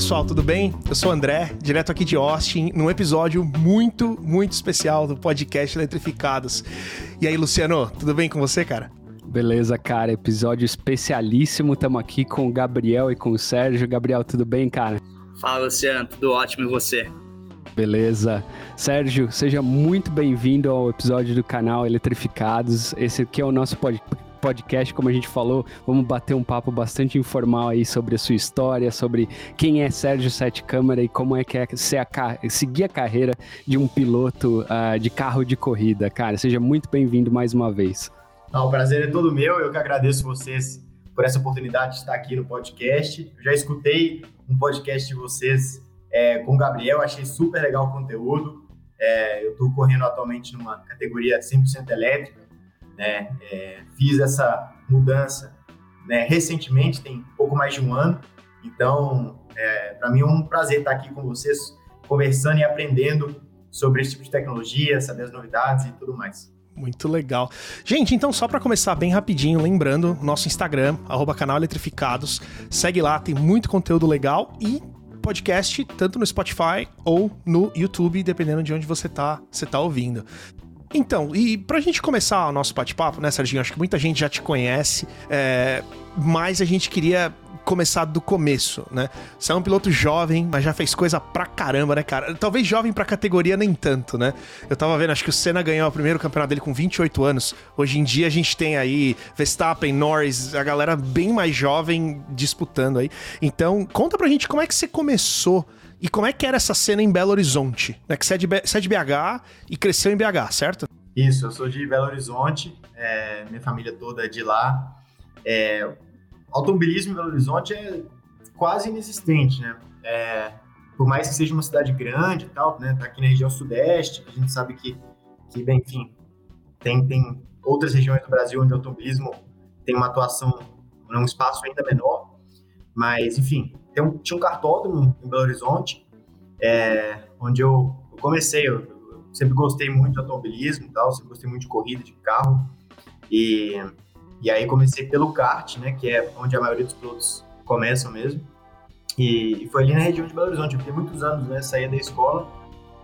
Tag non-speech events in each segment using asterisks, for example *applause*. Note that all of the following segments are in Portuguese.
pessoal, tudo bem? Eu sou o André, direto aqui de Austin, num episódio muito, muito especial do podcast Eletrificados. E aí, Luciano, tudo bem com você, cara? Beleza, cara, episódio especialíssimo. Estamos aqui com o Gabriel e com o Sérgio. Gabriel, tudo bem, cara? Fala, Luciano, tudo ótimo e você? Beleza. Sérgio, seja muito bem-vindo ao episódio do canal Eletrificados. Esse aqui é o nosso podcast podcast, como a gente falou, vamos bater um papo bastante informal aí sobre a sua história, sobre quem é Sérgio Sete Câmara e como é que é a, seguir a carreira de um piloto uh, de carro de corrida. Cara, seja muito bem-vindo mais uma vez. Não, o prazer é todo meu, eu que agradeço vocês por essa oportunidade de estar aqui no podcast. Eu já escutei um podcast de vocês é, com o Gabriel, achei super legal o conteúdo. É, eu estou correndo atualmente numa categoria 100% elétrica, né? É, fiz essa mudança né, recentemente, tem pouco mais de um ano. Então, é, para mim é um prazer estar aqui com vocês, conversando e aprendendo sobre esse tipo de tecnologia, saber as novidades e tudo mais. Muito legal. Gente, então só para começar bem rapidinho, lembrando, nosso Instagram, canal Eletrificados, segue lá, tem muito conteúdo legal e podcast tanto no Spotify ou no YouTube, dependendo de onde você tá, você tá ouvindo. Então, e pra gente começar o nosso bate-papo, né, Serginho? Acho que muita gente já te conhece, é, mas a gente queria começar do começo, né? Você é um piloto jovem, mas já fez coisa pra caramba, né, cara? Talvez jovem pra categoria nem tanto, né? Eu tava vendo, acho que o Senna ganhou o primeiro campeonato dele com 28 anos. Hoje em dia a gente tem aí Verstappen, Norris, a galera bem mais jovem disputando aí. Então, conta pra gente como é que você começou e como é que era essa cena em Belo Horizonte? Né? Que você é, de, você é de BH e cresceu em BH, certo? Isso, eu sou de Belo Horizonte, é, minha família toda é de lá. É, automobilismo em Belo Horizonte é quase inexistente, né? É, por mais que seja uma cidade grande e tal, né? Tá aqui na região sudeste, a gente sabe que, que bem, enfim, tem, tem outras regiões do Brasil onde o automobilismo tem uma atuação num espaço ainda menor, mas, enfim, tem um, tinha um cartódromo em Belo Horizonte, é, onde eu, eu comecei. Eu, eu, sempre gostei muito de automobilismo e tal, sempre gostei muito de corrida, de carro. E, e aí comecei pelo kart, né, que é onde a maioria dos pilotos começam mesmo. E, e foi ali na região de Belo Horizonte. Eu fiquei muitos anos, né, saía da escola,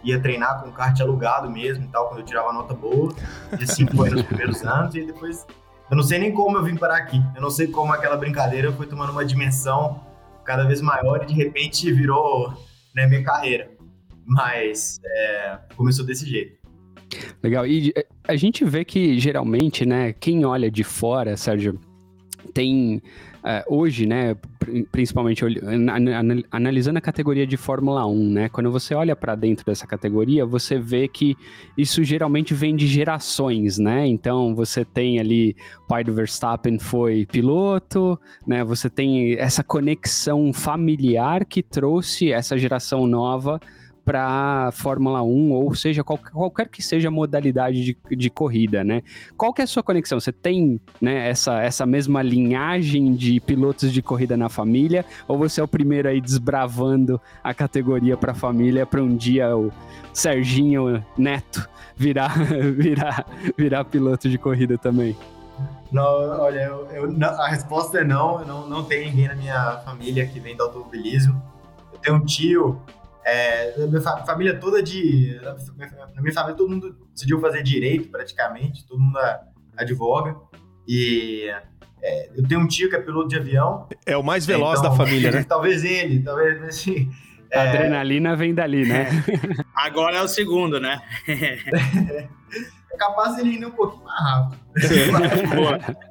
ia treinar com kart alugado mesmo e tal, quando eu tirava nota boa. E assim foi nos primeiros anos. E depois, eu não sei nem como eu vim parar aqui. Eu não sei como aquela brincadeira foi tomando uma dimensão cada vez maior e de repente virou né, minha carreira. Mas é, começou desse jeito. Legal. E é, a gente vê que geralmente, né, quem olha de fora, Sérgio, tem hoje, né, principalmente analisando a categoria de Fórmula 1, né, quando você olha para dentro dessa categoria, você vê que isso geralmente vem de gerações, né? Então você tem ali o pai do Verstappen foi piloto, né? Você tem essa conexão familiar que trouxe essa geração nova para Fórmula 1, ou seja, qualquer, qualquer que seja a modalidade de, de corrida, né? Qual que é a sua conexão? Você tem né, essa, essa mesma linhagem de pilotos de corrida na família, ou você é o primeiro aí desbravando a categoria para a família para um dia o Serginho Neto virar, *laughs* virar, virar piloto de corrida também? Não, olha, eu, eu, a resposta é não, eu não, não tem ninguém na minha família que vem do automobilismo. Eu tenho um tio é, minha família toda de. Na minha família todo mundo decidiu fazer direito praticamente, todo mundo advoga. E é, eu tenho um tio que é piloto de avião. É o mais veloz então, da família, né? *laughs* talvez ele, talvez assim. A é... adrenalina vem dali, né? *laughs* Agora é o segundo, né? *laughs* é capaz ele ir um pouquinho mais rápido.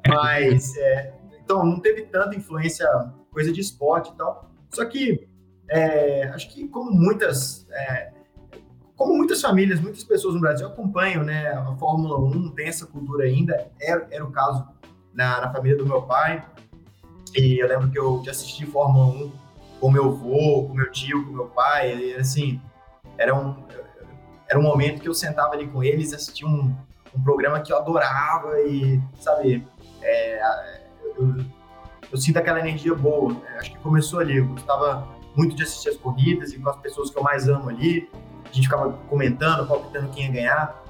Mas, é, então, não teve tanta influência, coisa de esporte e tal. Só que é, acho que como muitas, é, como muitas famílias, muitas pessoas no Brasil acompanham né, a Fórmula 1, tem essa cultura ainda, era, era o caso na, na família do meu pai, e eu lembro que eu assisti Fórmula 1 com meu avô, com meu tio, com meu pai, e assim, era um, era um momento que eu sentava ali com eles, assistia um, um programa que eu adorava e, sabe, é, eu, eu, sinto aquela energia boa, né? acho que começou ali, eu gostava muito de assistir as corridas e com as pessoas que eu mais amo ali. A gente ficava comentando, palpitando quem ia ganhar.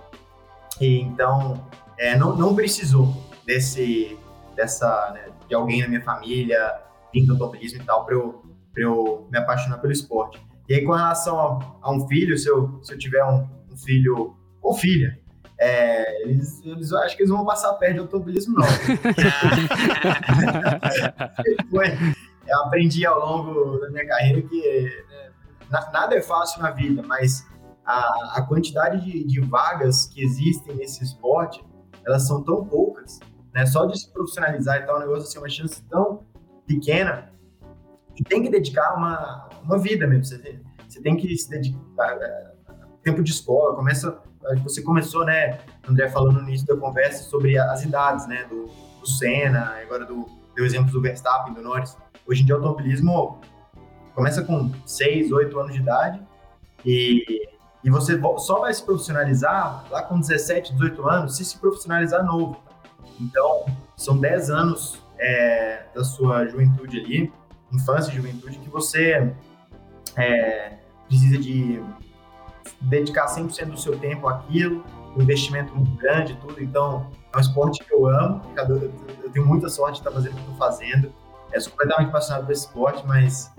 E, então, é, não, não precisou desse, dessa, né, de alguém na minha família, vindo do automobilismo e tal, para eu eu me apaixonar pelo esporte. E aí, com relação a, a um filho, se eu, se eu tiver um, um filho ou filha, é, eles, eles acho que eles vão passar perto de automobilismo, não. *laughs* *laughs* Foi, eu aprendi ao longo da minha carreira que né, nada é fácil na vida, mas a, a quantidade de, de, vagas que existem nesse esporte, elas são tão poucas, né? Só de se profissionalizar e tal, um negócio assim, uma chance tão pequena, e tem que dedicar uma, uma vida mesmo. Você tem, você tem que se dedicar é, tempo de escola, começa você começou, né, André, falando no início da conversa sobre as idades, né, do, do Senna, agora do, deu exemplo do Verstappen, do Norris. Hoje em dia, o automobilismo começa com 6, 8 anos de idade e, e você só vai se profissionalizar lá com 17, 18 anos se se profissionalizar novo. Então, são 10 anos é, da sua juventude ali, infância e juventude, que você é, precisa de dedicar 100% do seu tempo àquilo, um investimento muito grande tudo. Então, é um esporte que eu amo, eu tenho muita sorte de estar fazendo o que estou fazendo. Eu sou completamente apaixonado por esporte, mas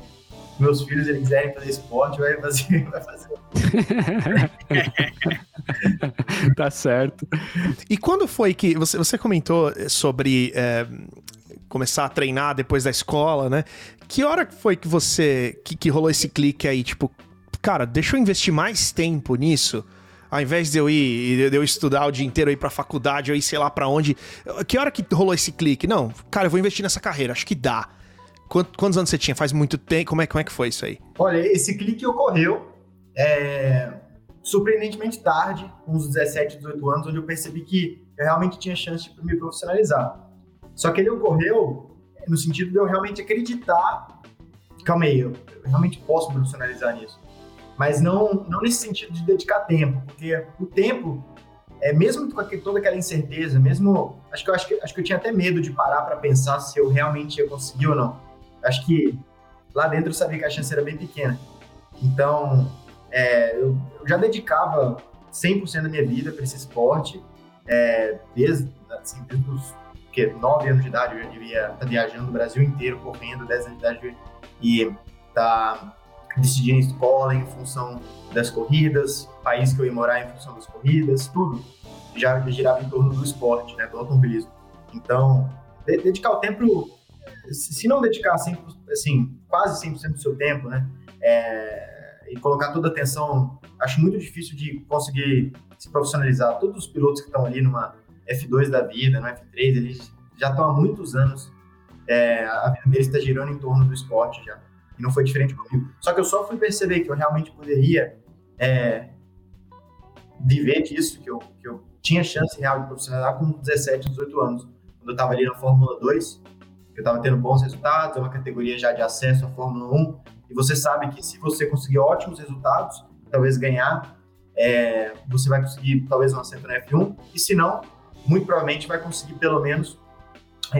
meus filhos eles quiserem fazer esporte, vai fazer. *laughs* Vai fazer. *laughs* tá certo. E quando foi que você, você comentou sobre é, começar a treinar depois da escola, né? Que hora foi que você que, que rolou esse clique aí, tipo, cara, deixa eu investir mais tempo nisso? Ao invés de eu ir, de eu estudar o dia inteiro, ir pra faculdade, ou ir sei lá pra onde. Que hora que rolou esse clique? Não, cara, eu vou investir nessa carreira, acho que dá. Quantos anos você tinha? Faz muito tempo? Como é, como é que foi isso aí? Olha, esse clique ocorreu é, surpreendentemente tarde, uns 17, 18 anos, onde eu percebi que eu realmente tinha chance de me profissionalizar. Só que ele ocorreu no sentido de eu realmente acreditar. Calma aí, eu, eu realmente posso profissionalizar nisso mas não, não nesse sentido de dedicar tempo, porque o tempo, é mesmo com toda aquela incerteza, mesmo acho que eu acho que, acho que eu tinha até medo de parar para pensar se eu realmente ia conseguir ou não. Acho que lá dentro eu sabia que a chance era bem pequena. Então, é, eu, eu, já dedicava 100% da minha vida para esse esporte, é, desde, assim, desde os que, 9 anos de idade eu já devia estar tá viajando o Brasil inteiro, correndo, 10 anos de idade e tá decidir em escola em função das corridas, país que eu ia morar em função das corridas, tudo já girava em torno do esporte, né, do automobilismo. Então, dedicar o tempo, se não dedicar 100%, assim, quase 100% do seu tempo, né, é, e colocar toda a atenção, acho muito difícil de conseguir se profissionalizar. Todos os pilotos que estão ali numa F2 da vida, no F3, eles já estão há muitos anos, é, a vida deles está girando em torno do esporte já. E não foi diferente comigo. Só que eu só fui perceber que eu realmente poderia é, viver disso, que eu, que eu tinha chance real de profissionalizar com 17, 18 anos. Quando eu estava ali na Fórmula 2, eu estava tendo bons resultados, é uma categoria já de acesso à Fórmula 1, e você sabe que se você conseguir ótimos resultados, talvez ganhar, é, você vai conseguir talvez um assento na F1, e se não, muito provavelmente vai conseguir pelo menos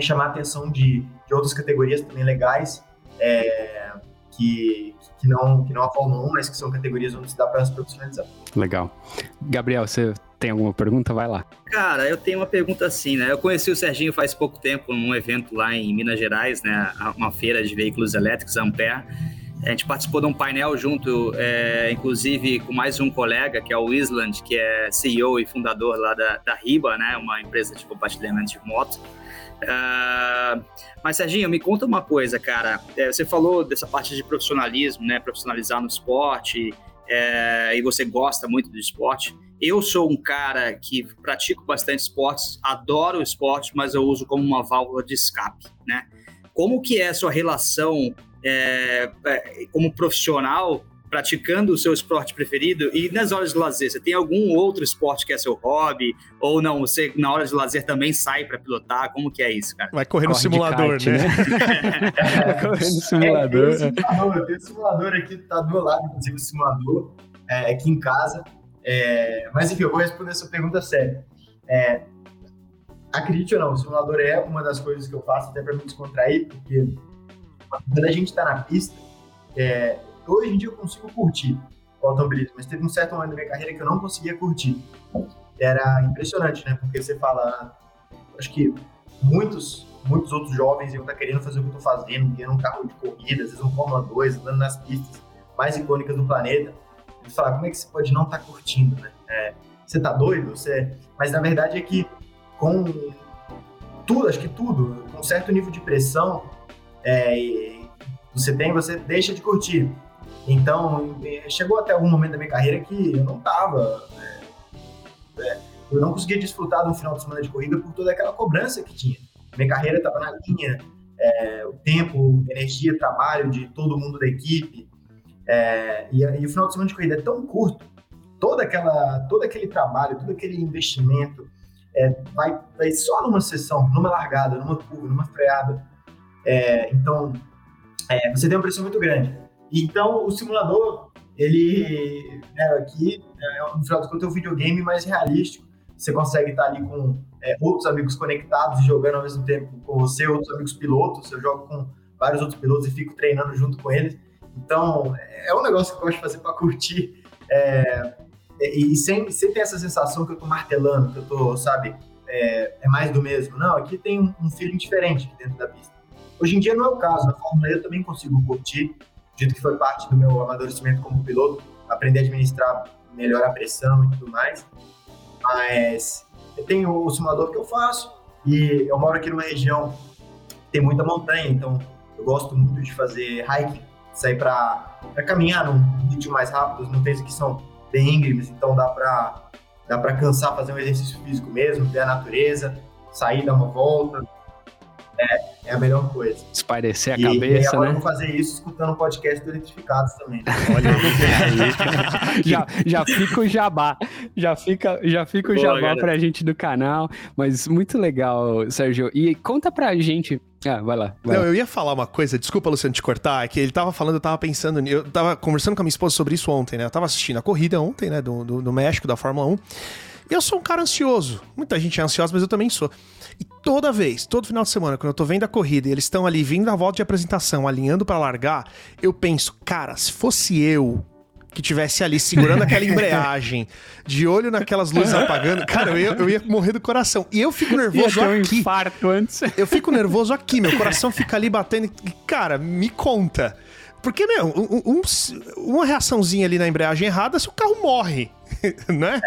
chamar a atenção de, de outras categorias também legais, é, que, que, não, que não a Fórmula 1, mas que são categorias onde se dá para se profissionalizar. Legal. Gabriel, você tem alguma pergunta? Vai lá. Cara, eu tenho uma pergunta assim, né? Eu conheci o Serginho faz pouco tempo num evento lá em Minas Gerais, né? Uma feira de veículos elétricos, Ampere. A gente participou de um painel junto, é, inclusive com mais um colega, que é o Island, que é CEO e fundador lá da, da Riba, né? Uma empresa de compartilhamento de moto. Uh, mas, Serginho, me conta uma coisa, cara. É, você falou dessa parte de profissionalismo, né? Profissionalizar no esporte, é, e você gosta muito do esporte. Eu sou um cara que pratico bastante esportes, adoro esporte, mas eu uso como uma válvula de escape, né? Como que é a sua relação é, é como profissional praticando o seu esporte preferido e nas horas de lazer, você tem algum outro esporte que é seu hobby? Ou não, você na hora de lazer também sai para pilotar? Como que é isso, cara? Vai correr no Corre simulador, kart, né? né? *laughs* Vai correr no simulador. É, tem, um simulador tem um simulador aqui, tá do meu lado, inclusive o simulador, é, aqui em casa. É, mas enfim, eu vou responder essa pergunta séria. É, acredite ou não, o simulador é uma das coisas que eu faço até para me descontrair, porque quando a gente está na pista, é, hoje em dia eu consigo curtir o automobilismo, mas teve um certo momento da minha carreira que eu não conseguia curtir. Era impressionante, né? Porque você fala, acho que muitos muitos outros jovens iam estar tá querendo fazer o que eu estou fazendo, querendo um carro de corrida, às vezes um Fórmula 2, andando nas pistas mais icônicas do planeta. E falar, como é que você pode não estar tá curtindo, né? É, você tá doido? Você... Mas na verdade é que com tudo, acho que tudo, com certo nível de pressão, é, você tem, você deixa de curtir. Então, chegou até algum momento da minha carreira que eu não tava. É, é, eu não conseguia desfrutar de um final de semana de corrida por toda aquela cobrança que tinha. Minha carreira estava na linha, é, o tempo, energia, trabalho de todo mundo da equipe. É, e, e, o final de semana de corrida é tão curto, toda aquela, todo aquele trabalho, todo aquele investimento é, vai, vai só numa sessão, numa largada, numa curva, numa freada. É, então, é, você tem uma pressão muito grande. Então, o simulador, ele, né, aqui, no final do contas, é um videogame mais realístico. Você consegue estar ali com é, outros amigos conectados, jogando ao mesmo tempo com você, outros amigos pilotos. Eu jogo com vários outros pilotos e fico treinando junto com eles. Então, é um negócio que eu gosto de fazer para curtir. É, e, sem, sem ter essa sensação que eu tô martelando, que eu tô, sabe, é, é mais do mesmo. Não, aqui tem um, feeling diferente dentro da pista. Hoje em dia não é o caso, na Fórmula E eu também consigo curtir, dito que foi parte do meu amadurecimento como piloto, aprender a administrar melhor a pressão e tudo mais. Mas eu tenho o simulador que eu faço e eu moro aqui numa região que tem muita montanha, então eu gosto muito de fazer hiking, sair para caminhar num ritmo mais rápido, as montanhas aqui são bem íngremes, então dá para dá para cansar, fazer um exercício físico mesmo, ver a natureza, sair, dar uma volta. É, é a melhor coisa. Espairecer a e, cabeça, e agora né? vou fazer isso escutando o podcast do Eletrificados também. Né? Olha aí. *laughs* já, já fica o jabá. Já fica, já fica o Boa, jabá galera. pra gente do canal. Mas muito legal, Sérgio. E conta pra gente ah, vai lá. Vai não, lá. eu ia falar uma coisa, desculpa, Luciano, te cortar, é que ele tava falando, eu tava pensando, eu tava conversando com a minha esposa sobre isso ontem, né? Eu tava assistindo a corrida ontem, né, do, do, do México, da Fórmula 1. Eu sou um cara ansioso. Muita gente é ansiosa, mas eu também sou. E toda vez, todo final de semana, quando eu tô vendo a corrida e eles estão ali vindo a volta de apresentação, alinhando para largar, eu penso, cara, se fosse eu que tivesse ali segurando aquela *laughs* embreagem, de olho naquelas luzes *laughs* apagando, cara, eu ia, eu ia morrer do coração. E eu fico nervoso ia aqui. Um infarto antes. Eu fico nervoso aqui, meu coração fica ali batendo. Cara, me conta. Porque, meu, um, um, uma reaçãozinha ali na embreagem errada, se o carro morre. *laughs* né?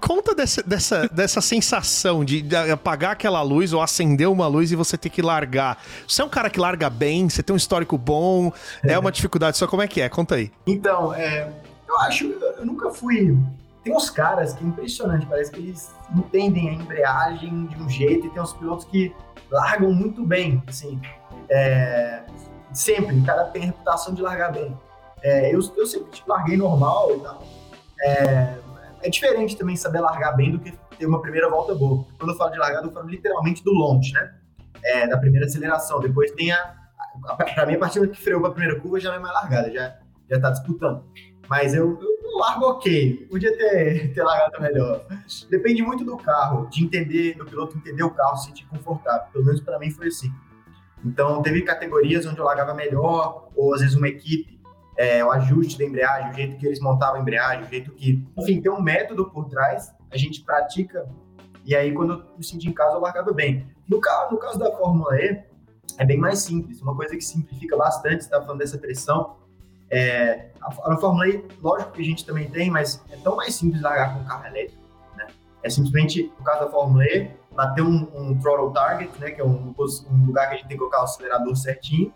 Conta dessa, dessa, dessa sensação de, apagar aquela luz ou acender uma luz e você ter que largar. Você é um cara que larga bem, você tem um histórico bom, é, é uma dificuldade só. Como é que é? Conta aí. Então, é, eu acho, eu nunca fui. Tem uns caras que é impressionante, parece que eles entendem a embreagem de um jeito e tem uns pilotos que largam muito bem, assim. É, sempre, o cara tem reputação de largar bem. É, eu, eu sempre tipo, larguei normal e tal. É, é diferente também saber largar bem do que ter uma primeira volta boa. Quando eu falo de largada, eu falo literalmente do launch, né? É, da primeira aceleração. Depois tem a. *laughs* Para mim, a partir do que freou para a primeira curva já não é mais largada, já, já tá disputando. Mas eu, eu largo ok. Podia ter, *laughs* ter largado melhor. Depende muito do carro, de entender, do piloto entender o carro, se sentir confortável. Pelo menos para mim foi assim. Então, teve categorias onde eu largava melhor, ou às vezes uma equipe é, o ajuste da embreagem, o jeito que eles montavam a embreagem, o jeito que. Enfim, tem um método por trás, a gente pratica, e aí quando eu me senti em casa eu largava bem. No caso, no caso da Fórmula E, é bem mais simples, uma coisa que simplifica bastante, você está falando dessa pressão. É, a, a Fórmula E, lógico que a gente também tem, mas é tão mais simples largar com carro elétrico. Né? É simplesmente, no caso da Fórmula E, bater um, um throttle target, né, que é um, um lugar que a gente tem que colocar o acelerador certinho,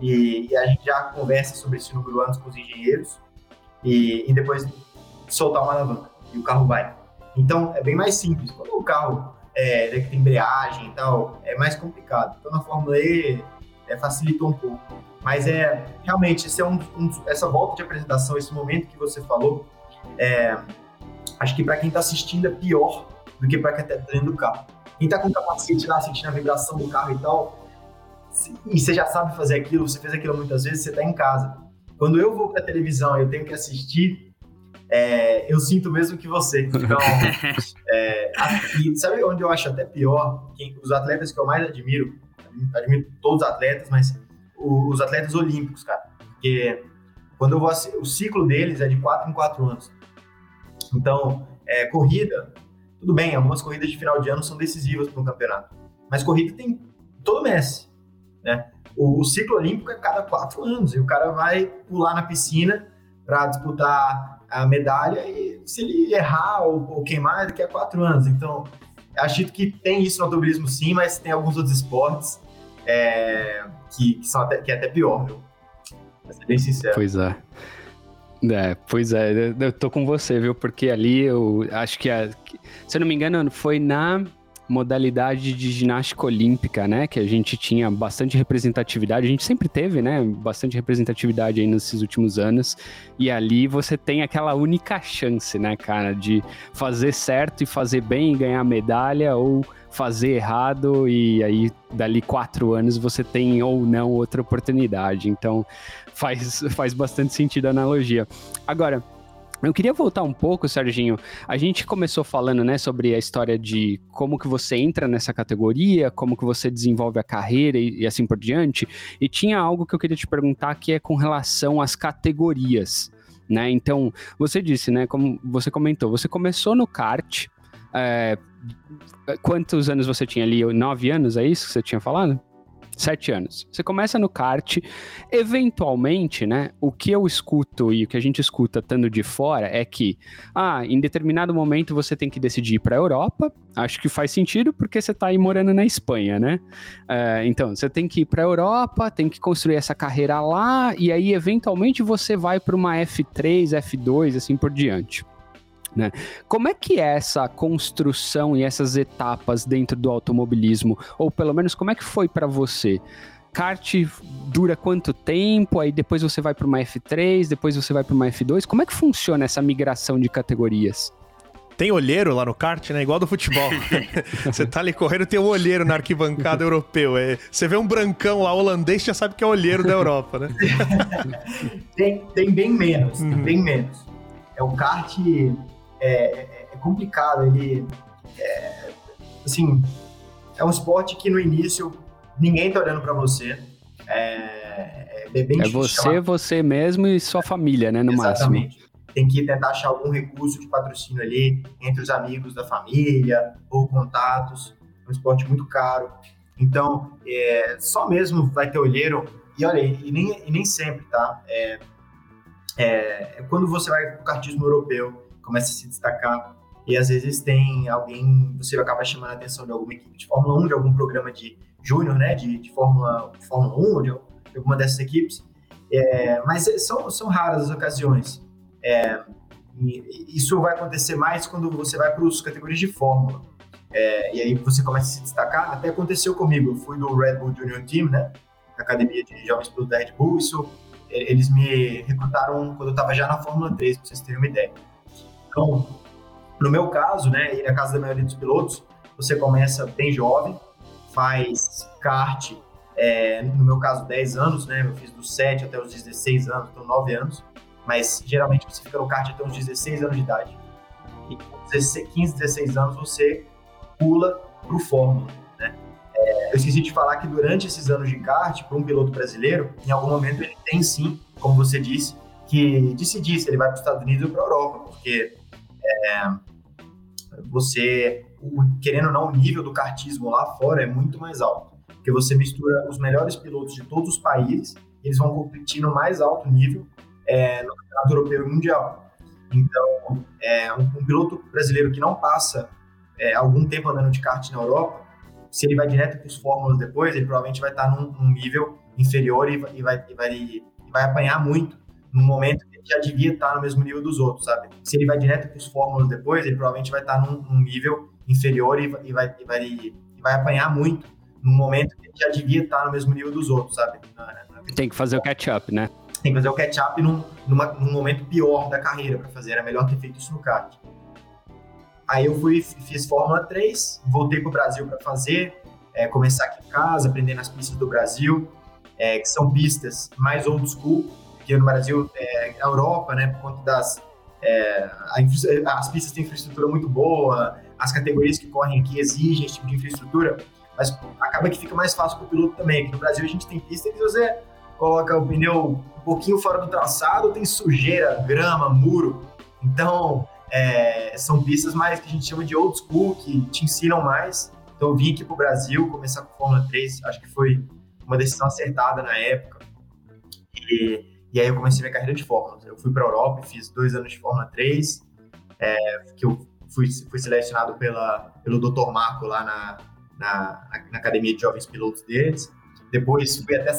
e, e, a gente já conversa sobre esse número antes com os engenheiros e, e, depois soltar uma alavanca e o carro vai. Então é bem mais simples. Quando o carro é, né, que tem embreagem e tal, é mais complicado. Então na Fórmula E é, facilitou um pouco. Mas é realmente esse é um, um, essa volta de apresentação, esse momento que você falou, é, acho que para quem está assistindo é pior do que para quem está dentro do carro. Quem está com capacete lá, sentindo a vibração do carro e tal, e você já sabe fazer aquilo, você fez aquilo muitas vezes, você está em casa. Quando eu vou para a televisão e eu tenho que assistir, é, eu sinto mesmo que você. Então, *laughs* é, e sabe onde eu acho até pior? Quem, os atletas que eu mais admiro, admiro todos os atletas, mas os atletas olímpicos, cara. Porque quando eu vou o ciclo deles é de 4 em 4 anos. Então, é, corrida, tudo bem, algumas corridas de final de ano são decisivas para um campeonato. Mas corrida tem todo mês, né? O, o ciclo olímpico é cada quatro anos e o cara vai pular na piscina para disputar a medalha e se ele errar ou, ou queimar, daqui a quatro anos. Então, acho que tem isso no automobilismo sim, mas tem alguns outros esportes é, que, que, são até, que é até pior, viu? Pra ser bem sincero. Pois é. É, pois é, eu tô com você, viu? Porque ali eu acho que, a, se eu não me engano, foi na modalidade de ginástica olímpica, né? Que a gente tinha bastante representatividade, a gente sempre teve, né? Bastante representatividade aí nesses últimos anos. E ali você tem aquela única chance, né, cara, de fazer certo e fazer bem e ganhar medalha ou fazer errado e aí dali quatro anos você tem ou não outra oportunidade. Então faz, *laughs* faz bastante sentido a analogia. Agora, eu queria voltar um pouco, Serginho. A gente começou falando, né, sobre a história de como que você entra nessa categoria, como que você desenvolve a carreira e, e, assim por diante. E tinha algo que eu queria te perguntar que é com relação às categorias, né? Então, você disse, né, como você comentou, você começou no kart. É, quantos anos você tinha ali? Nove anos, é isso que você tinha falado? Sete anos. Você começa no kart, eventualmente, né? O que eu escuto e o que a gente escuta estando de fora é que, ah, em determinado momento você tem que decidir ir para a Europa. Acho que faz sentido porque você está aí morando na Espanha, né? Uh, então, você tem que ir para a Europa, tem que construir essa carreira lá e aí, eventualmente, você vai para uma F3, F2, assim por diante. Né? Como é que é essa construção e essas etapas dentro do automobilismo? Ou pelo menos como é que foi para você? Kart dura quanto tempo? Aí depois você vai para uma F3, depois você vai para uma F2. Como é que funciona essa migração de categorias? Tem olheiro lá no kart, né? Igual do futebol. *laughs* você tá ali correndo, tem um olheiro na arquibancada europeu. É, você vê um brancão lá holandês, já sabe que é olheiro da Europa, né? *laughs* tem, tem bem menos, uhum. tem bem menos. É o kart é, é, é complicado. Ele, é, assim, é um esporte que no início ninguém tá olhando para você. É, é bem É você, chamar. você mesmo e sua família, né, no Exatamente. máximo. Tem que tentar achar algum recurso de patrocínio ali entre os amigos da família ou contatos. É um esporte muito caro. Então, é, só mesmo vai ter olheiro. E olha, e nem, e nem sempre, tá? É, é, quando você vai para o kartismo europeu, começa a se destacar e às vezes tem alguém, você acaba chamando a atenção de alguma equipe de Fórmula 1, de algum programa de júnior, né, de, de, Fórmula, de Fórmula 1, de, alguma dessas equipes, é, mas são, são raras as ocasiões. É, isso vai acontecer mais quando você vai para as categorias de Fórmula. É, e aí você começa a se destacar. Até aconteceu comigo, eu fui do Red Bull Junior Team, né, academia de jovens pilotos da Red Bull, isso eles me recrutaram quando eu estava já na Fórmula 3, para vocês terem uma ideia. Então, no meu caso, né, e na casa da maioria dos pilotos, você começa bem jovem, faz kart, é, no meu caso, 10 anos, né, eu fiz dos 7 até os 16 anos, então 9 anos, mas geralmente você fica no kart até os 16 anos de idade. E com 15, 16 anos você pula pro Fórmula, né? É, eu esqueci de falar que durante esses anos de kart, para um piloto brasileiro, em algum momento ele tem sim, como você disse, que decidir se ele vai para os Estados Unidos ou para a Europa, porque é, você, querendo ou não, o nível do kartismo lá fora é muito mais alto. Porque você mistura os melhores pilotos de todos os países, eles vão competir no mais alto nível é, no campeonato europeu e mundial. Então, é, um, um, piloto brasileiro que não passa é, algum tempo andando de kart na Europa, se ele vai direto para os fórmulas depois, ele provavelmente vai estar num, num nível inferior e, e, vai, e, vai, e vai apanhar muito no momento que ele já devia estar no mesmo nível dos outros, sabe? Se ele vai direto para os fórmulas depois, ele provavelmente vai estar num, num nível inferior e, e, vai, e, vai, e vai apanhar muito no momento que ele já devia estar no mesmo nível dos outros, sabe? Na, na... Tem que fazer o catch-up, né? Tem que fazer o catch-up num, numa, num momento pior da carreira para fazer. Era melhor ter feito isso no kart. Aí eu fui, fiz Fórmula 3, voltei para o Brasil para fazer, é, começar aqui em casa, aprender nas pistas do Brasil, é, que são pistas mais old school, porque no Brasil, é, na Europa, né, por conta das. É, as pistas têm infraestrutura muito boa, as categorias que correm aqui exigem esse tipo de infraestrutura, mas acaba que fica mais fácil para o piloto também. Aqui no Brasil a gente tem pista que você coloca o pneu um pouquinho fora do traçado, tem sujeira, grama, muro. Então, é, são pistas mais que a gente chama de old school, que te ensinam mais Então eu vim aqui para o Brasil começar com Fórmula 3, acho que foi uma decisão acertada na época. E, e aí eu comecei minha carreira de Fórmula. Eu fui para a Europa, fiz dois anos de Fórmula 3, é, que eu fui, fui selecionado pela, pelo Dr. Marco lá na, na, na, academia de jovens pilotos deles. Depois fui até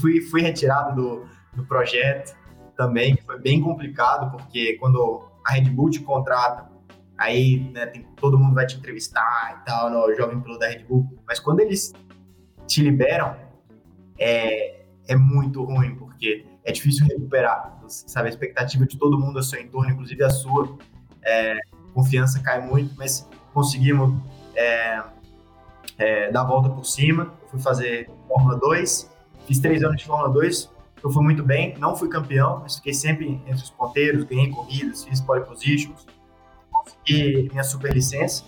fui, fui retirado do, do projeto também, que foi bem complicado, porque quando a Red Bull te contrata, aí né, tem, todo mundo vai te entrevistar e tal, no jovem piloto da Red Bull, mas quando eles te liberam, é, é muito ruim, porque é difícil recuperar, sabe? A expectativa de todo mundo ao seu entorno, inclusive a sua, é, confiança cai muito, mas conseguimos é, é, dar a volta por cima. Fui fazer Fórmula 2, fiz três anos de Fórmula 2, eu fui muito bem, não fui campeão, mas fiquei sempre entre os ponteiros, ganhei corridas, fiz pole positions, consegui minha superlicença.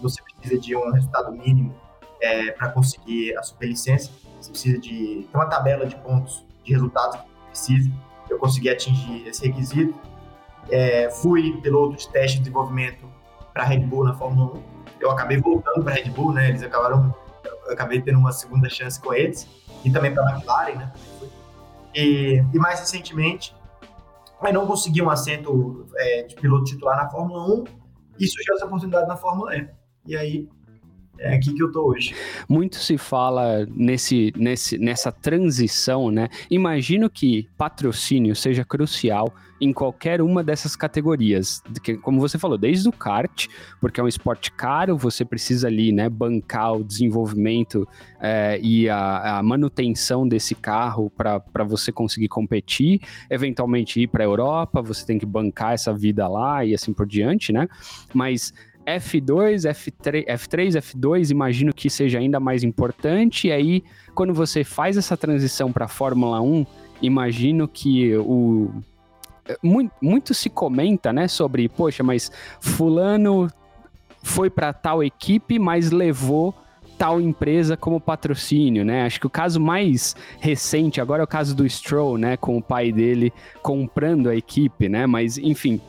Você precisa de um resultado mínimo é, para conseguir a superlicença. Você precisa de uma tabela de pontos de resultados você precisa. Eu consegui atingir esse requisito. É, fui piloto de teste de desenvolvimento para Red Bull na Fórmula 1. Eu acabei voltando para Red Bull, né? Eles acabaram, eu acabei tendo uma segunda chance com eles e também para McLaren, né? E, e, mais recentemente, aí não consegui um assento é, de piloto titular na Fórmula 1 e surgiu essa oportunidade na Fórmula E. E aí é aqui que eu tô hoje. Muito se fala nesse, nesse, nessa transição, né? Imagino que patrocínio seja crucial em qualquer uma dessas categorias. Como você falou, desde o kart, porque é um esporte caro, você precisa ali, né, bancar o desenvolvimento é, e a, a, manutenção desse carro para você conseguir competir, eventualmente ir para a Europa, você tem que bancar essa vida lá e assim por diante, né? Mas F2, F3, F3, F2, imagino que seja ainda mais importante. E aí, quando você faz essa transição para Fórmula 1, imagino que o muito, muito se comenta, né, sobre, poxa, mas fulano foi para tal equipe, mas levou tal empresa como patrocínio, né? Acho que o caso mais recente agora é o caso do Stroll, né, com o pai dele comprando a equipe, né? Mas enfim,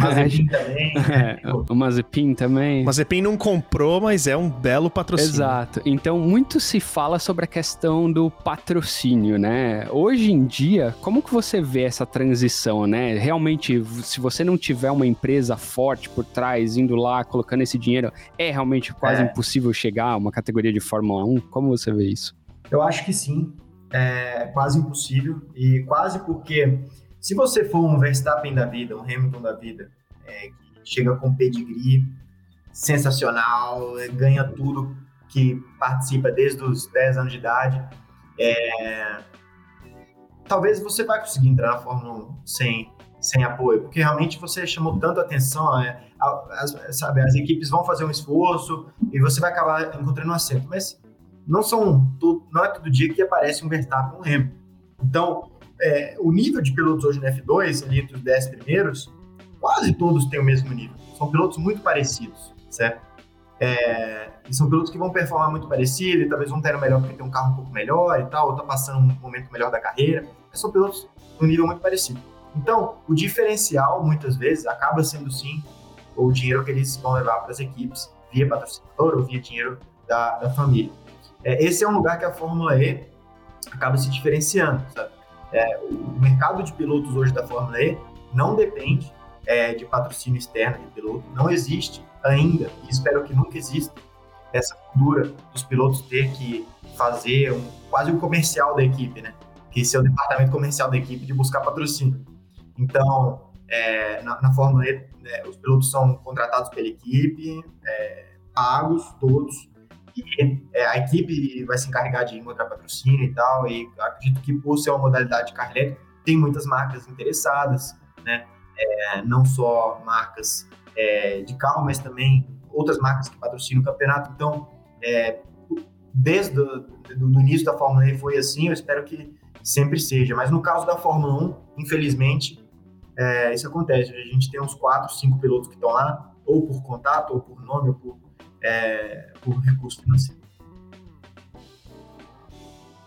Mazepin também. *laughs* É, o Mazepin também. Mazepin não comprou, mas é um belo patrocínio. Exato. Então, muito se fala sobre a questão do patrocínio, né? Hoje em dia, como que você vê essa transição, né? Realmente, se você não tiver uma empresa forte por trás, indo lá, colocando esse dinheiro, é realmente quase é. impossível chegar a uma categoria de Fórmula 1? Como você vê isso? Eu acho que sim. É quase impossível. E quase porque se você for um Verstappen da vida, um Hamilton da vida, é, que chega com pedigree sensacional, ganha tudo que participa desde os 10 anos de idade, é, talvez você vai conseguir entrar na Fórmula 1 sem, sem apoio, porque realmente você chamou tanto atenção, é, as, sabe, as equipes vão fazer um esforço e você vai acabar encontrando um assento, mas não são não é todo dia que aparece um Verstappen um Hamilton. Então, é, o nível de pilotos hoje no F2, ali entre os 10 primeiros, quase todos têm o mesmo nível. São pilotos muito parecidos, certo? É, e são pilotos que vão performar muito parecido e talvez um tenha melhor porque tem um carro um pouco melhor e tal, ou tá passando um momento melhor da carreira, mas são pilotos no nível muito parecido. Então, o diferencial, muitas vezes, acaba sendo sim o dinheiro que eles vão levar para as equipes via patrocinador ou via dinheiro da, da família. É, esse é um lugar que a Fórmula E acaba se diferenciando, sabe? É, o mercado de pilotos hoje da Fórmula E não depende é, de patrocínio externo de piloto, não existe ainda, e espero que nunca exista, essa cultura dos pilotos ter que fazer um, quase um comercial da equipe, né? Que esse é o departamento comercial da equipe de buscar patrocínio. Então, é, na, na, Fórmula E, né, os pilotos são contratados pela equipe, é, pagos todos, e é, a equipe vai se encarregar de encontrar patrocínio e tal, e acredito que por ser uma modalidade de carro elétrico, tem muitas marcas interessadas, né? É, não só marcas é, de carro, mas também outras marcas que patrocinam o campeonato. Então, é, desde o início da Fórmula E foi assim, eu espero que sempre seja. Mas no caso da Fórmula 1, infelizmente, é, isso acontece. A gente tem uns 4, 5 pilotos que estão lá, ou por contato, ou por nome, ou por é, por recurso financeiro.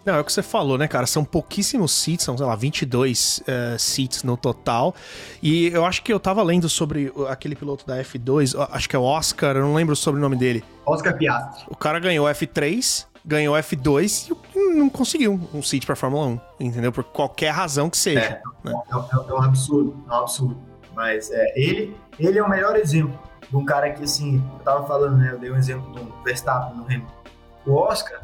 Não, é o que você falou, né, cara? São pouquíssimos seats, são, sei lá, 22 uh, seats no total. E eu acho que eu tava lendo sobre aquele piloto da F2, acho que é o Oscar, eu não lembro o sobrenome dele. Oscar Piastri. O cara ganhou F3, ganhou F2 e não conseguiu um seat pra Fórmula 1, entendeu? Por qualquer razão que seja. É, né? é, é, é um absurdo, é um absurdo. Mas é, ele, ele é o melhor exemplo de um cara que, assim, eu tava falando, né? Eu dei um exemplo do Verstappen no Hamilton. O Oscar,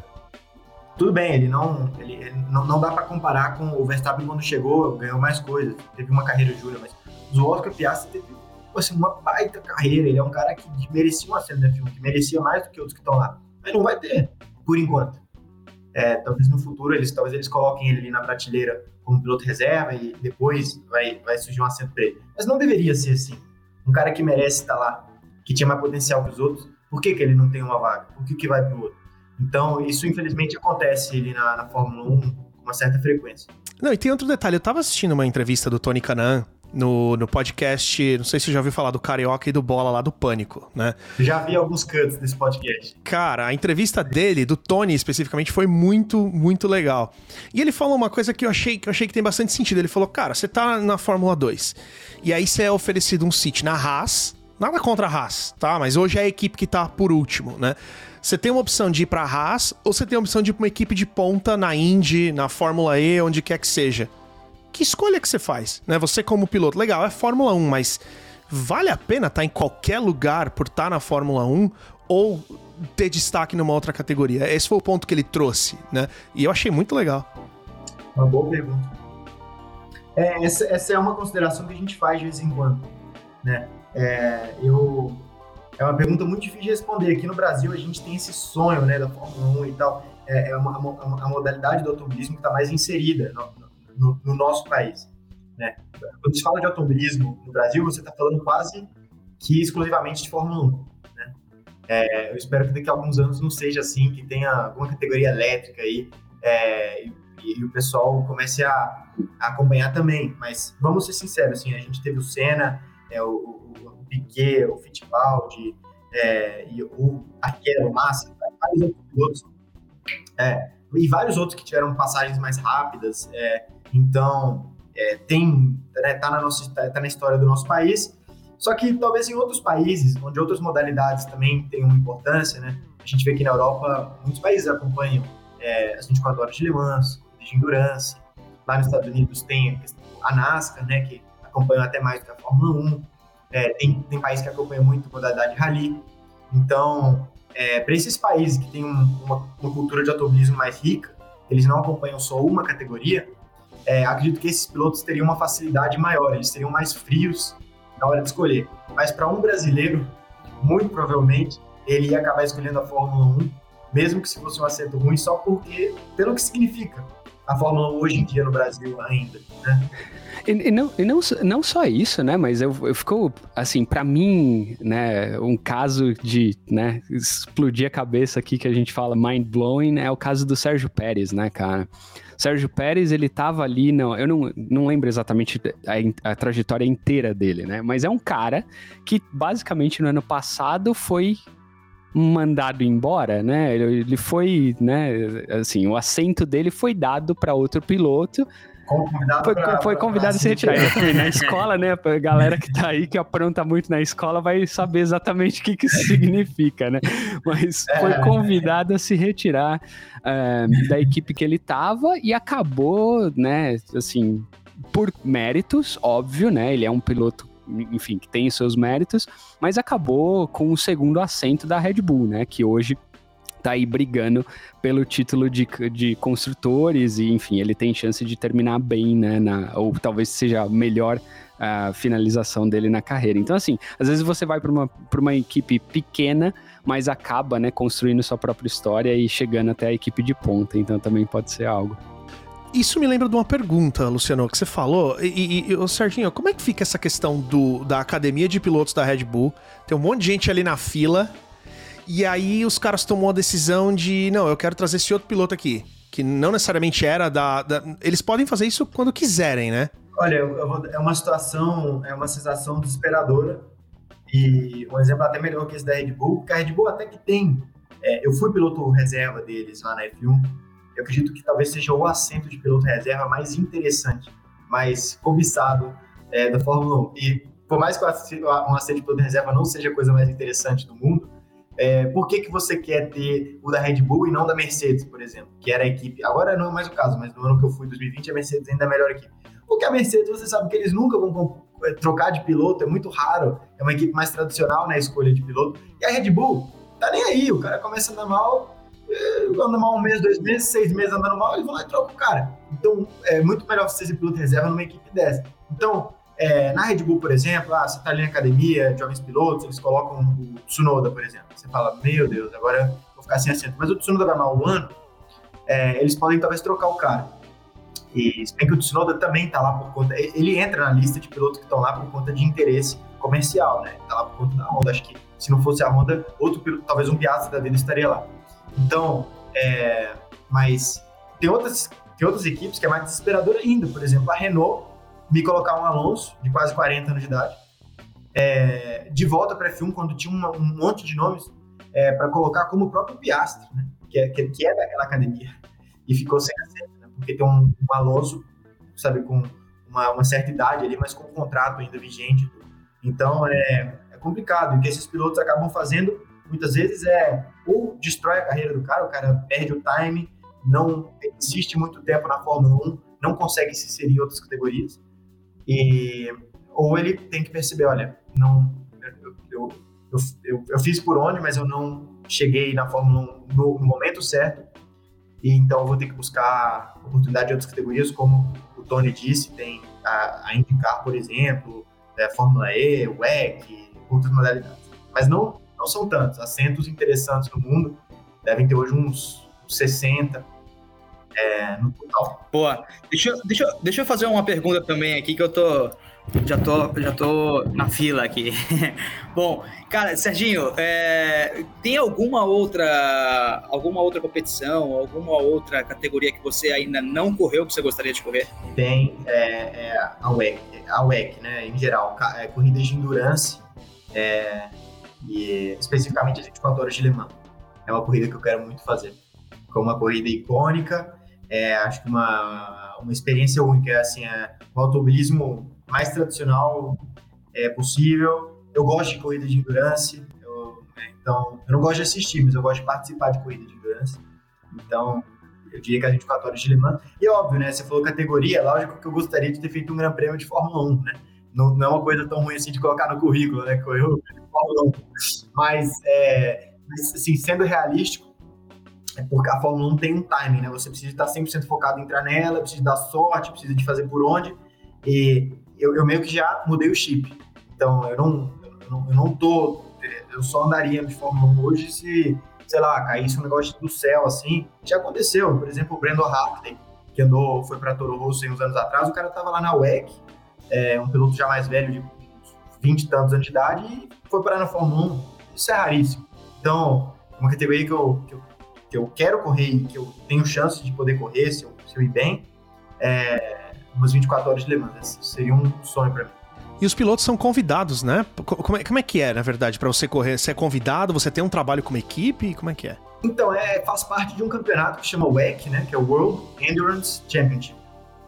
tudo bem, ele não, ele, ele não, não dá para comparar com o Verstappen quando chegou, ganhou mais coisas, teve uma carreira júnior, mas o Oscar Piastri teve assim, uma baita carreira, ele é um cara que merecia uma cena de filme, que merecia mais do que outros que estão lá, mas não vai ter, por enquanto. É, talvez no futuro eles talvez eles coloquem ele ali na prateleira como piloto reserva e depois vai, vai surgir um assento para ele. Mas não deveria ser assim. Um cara que merece estar lá, que tinha mais potencial que os outros, por que, que ele não tem uma vaga? Por que, que vai para o outro? Então, isso infelizmente acontece ali na, na Fórmula 1 com uma certa frequência. Não, e tem outro detalhe. Eu estava assistindo uma entrevista do Tony Canan no, no podcast, não sei se você já ouviu falar do Carioca e do Bola lá do Pânico, né? Já vi alguns cuts desse podcast. Cara, a entrevista dele, do Tony especificamente, foi muito, muito legal. E ele falou uma coisa que eu achei que, eu achei que tem bastante sentido. Ele falou, cara, você tá na Fórmula 2, e aí você é oferecido um seat na Haas, nada contra a Haas, tá? Mas hoje é a equipe que tá por último, né? Você tem uma opção de ir pra Haas, ou você tem a opção de ir pra uma equipe de ponta na Indy, na Fórmula E, onde quer que seja que escolha que você faz, né? Você como piloto, legal, é Fórmula 1, mas vale a pena estar tá em qualquer lugar por estar tá na Fórmula 1 ou ter destaque numa outra categoria? Esse foi o ponto que ele trouxe, né? E eu achei muito legal. Uma boa pergunta. É, essa, essa é uma consideração que a gente faz de vez em quando, né? É, eu, é uma pergunta muito difícil de responder. Aqui no Brasil a gente tem esse sonho, né, da Fórmula 1 e tal. É, é uma, uma, uma modalidade do automobilismo que está mais inserida no, no, no nosso país. Né? Quando se fala de automobilismo no Brasil, você está falando quase que exclusivamente de Fórmula 1. Né? É, eu espero que daqui a alguns anos não seja assim, que tenha alguma categoria elétrica aí é, e, e, o pessoal comece a, a, acompanhar também. Mas vamos ser sinceros, assim, a gente teve o Senna, é, o, o, o Piquet, o Fittipaldi, é, e o Arqueiro, o Massa, vários outros pilotos. É, e vários outros que tiveram passagens mais rápidas. É, então, é, tem, né, tá, na nossa, tá, tá na história do nosso país. Só que talvez em outros países, onde outras modalidades também têm uma importância, né? A gente vê que na Europa, muitos países acompanham é, as 24 horas de Le Mans, de endurance. Lá nos Estados Unidos tem a NASCAR, né? Que acompanha até mais do que a Fórmula 1. É, tem, tem países que acompanham muito a modalidade rally. Então, é, para esses países que têm um, uma, uma cultura de automobilismo mais rica, eles não acompanham só uma categoria, é, acredito que esses pilotos teriam uma facilidade maior, eles seriam mais frios na hora de escolher. Mas para um brasileiro, muito provavelmente, ele ia acabar escolhendo a Fórmula 1, mesmo que se fosse um acerto ruim, só porque, pelo que significa a Fórmula 1 hoje em dia no Brasil ainda, né? E, e, não, e não, não só isso, né? Mas eu, eu ficou, assim, para mim, né? Um caso de, né? Explodir a cabeça aqui que a gente fala mind blowing é o caso do Sérgio Pérez, né, cara? Sérgio Pérez, ele tava ali, não, eu não, não lembro exatamente a, a trajetória inteira dele, né? Mas é um cara que basicamente no ano passado foi mandado embora, né? Ele foi, né? Assim, o assento dele foi dado para outro piloto Convidado foi, pra, foi convidado a se retirar. Na escola, né? A galera que tá aí, que apronta muito na escola, vai saber exatamente o que, que isso significa, né? Mas foi é. convidado a se retirar é, da equipe que ele tava e acabou, né? Assim, por méritos, óbvio, né? Ele é um piloto enfim, que tem seus méritos, mas acabou com o segundo assento da Red Bull, né? Que hoje tá aí brigando pelo título de, de construtores e, enfim, ele tem chance de terminar bem, né? Na, ou talvez seja a melhor uh, finalização dele na carreira. Então, assim, às vezes você vai para uma, uma equipe pequena, mas acaba, né, construindo sua própria história e chegando até a equipe de ponta. Então, também pode ser algo. Isso me lembra de uma pergunta, Luciano, que você falou. E, e, e Serginho, como é que fica essa questão do, da academia de pilotos da Red Bull? Tem um monte de gente ali na fila e aí os caras tomou a decisão de, não, eu quero trazer esse outro piloto aqui. Que não necessariamente era da. da... Eles podem fazer isso quando quiserem, né? Olha, vou... é uma situação, é uma sensação desesperadora. E um exemplo até melhor que esse da Red Bull, porque a Red Bull até que tem. É, eu fui piloto reserva deles lá na F1. eu acredito que talvez seja o assento de piloto reserva mais interessante, mais cobiçado é, da Fórmula 1. E por mais que um assento de piloto reserva não seja a coisa mais interessante do mundo, é, por que, que você quer ter o da Red Bull e não da Mercedes, por exemplo, que era a equipe, agora não é mais o caso, mas no ano que eu fui, 2020, a Mercedes ainda é a melhor equipe. Porque a Mercedes, você sabe que eles nunca vão é, trocar de piloto, é muito raro, é uma equipe mais tradicional na escolha de piloto. E a Red Bull, tá nem aí, o cara começa a andar mal, é, anda mal um mês, dois meses, seis meses andando mal, eles vão lá e trocam o cara. Então, é muito melhor você ser piloto reserva numa equipe dessa. Então, é, na Red Bull, por exemplo, ah, você está ali na academia, jovens pilotos, eles colocam o Tsunoda, por exemplo. Você fala, meu Deus, agora vou ficar sem assento. Mas o Tsunoda vai mal o ano, é, eles podem talvez trocar o cara. E se bem que o Tsunoda também está lá por conta. Ele entra na lista de pilotos que estão lá por conta de interesse comercial, né? Está lá por conta da Honda. Acho que se não fosse a Honda, outro piloto, talvez um Piastri da vida estaria lá. Então, é, mas tem outras, tem outras equipes que é mais desesperador ainda. Por exemplo, a Renault me colocar um Alonso, de quase 40 anos de idade, é, de volta para F1, quando tinha um, um monte de nomes, é, para colocar como o próprio Piastri, né? que, é, que, que, é daquela academia, e ficou sem assento, né? porque tem um, um, Alonso, sabe, com uma, uma, certa idade ali, mas com um contrato ainda vigente. Então é, é complicado, e o que esses pilotos acabam fazendo, muitas vezes, é ou destrói a carreira do cara, o cara perde o time, não insiste muito tempo na Fórmula 1, não consegue se inserir em outras categorias, e, ou ele tem que perceber, olha, não, eu, eu, eu, eu, fiz por onde, mas eu não cheguei na Fórmula 1 no, no momento certo, e então eu vou ter que buscar oportunidade de outras categorias, como o Tony disse, tem a, a IndyCar, por exemplo, a é, Fórmula E, o WEC, outras modalidades. Mas não, não são tantos. Assentos interessantes no mundo devem ter hoje uns 60, é, no total. Boa. Deixa, deixa, deixa eu fazer uma pergunta também aqui que eu tô. Já tô, já tô na fila aqui. *laughs* Bom, cara, Serginho, é, tem alguma outra, alguma outra competição, alguma outra categoria que você ainda não correu que você gostaria de correr? Tem é, é a WEC, a WEC, né, em geral, é, corridas de endurance, é, e especificamente as 24 horas de Le Mans. É uma corrida que eu quero muito fazer. Como uma corrida icônica, é, acho que uma, uma experiência única, assim, é o automobilismo mais tradicional é, possível. Eu gosto de corrida de endurance, eu, é, então, eu não gosto de assistir, mas eu gosto de participar de corrida de endurance. Então, eu diria que a 24 horas de Le Mans. E óbvio, né? Você falou categoria, lógico que eu gostaria de ter feito um Grande Prêmio de Fórmula 1, né? Não, não é uma coisa tão ruim assim de colocar no currículo, né? Correu Fórmula 1. Mas, é, assim, sendo realístico, é porque a Fórmula 1 tem um timing, né? Você precisa estar 100% focado em entrar nela, precisa dar sorte, precisa de fazer por onde. E eu, eu meio que já mudei o chip. Então, eu não, eu não, eu não tô... Eu só andaria de Fórmula 1 hoje se, sei lá, caísse um negócio do céu, assim. Já aconteceu. Por exemplo, o Brandon Hartley, que andou, foi para Toro Rosso uns anos atrás, o cara tava lá na WEC, é, um piloto já mais velho, de 20 e tantos anos de idade, e foi parar na Fórmula 1. Isso é raríssimo. Então, uma categoria que eu, que eu que eu quero correr e que eu tenho chance de poder correr, se eu, se eu ir bem, é, umas 24 horas de Le Mans. Seria um sonho para mim. E os pilotos são convidados, né? Como é, como é que é, na verdade, para você correr? Você é convidado? Você tem um trabalho com uma equipe? Como é que é? Então, é, faz parte de um campeonato que chama WEC, né? Que é o World Endurance Championship.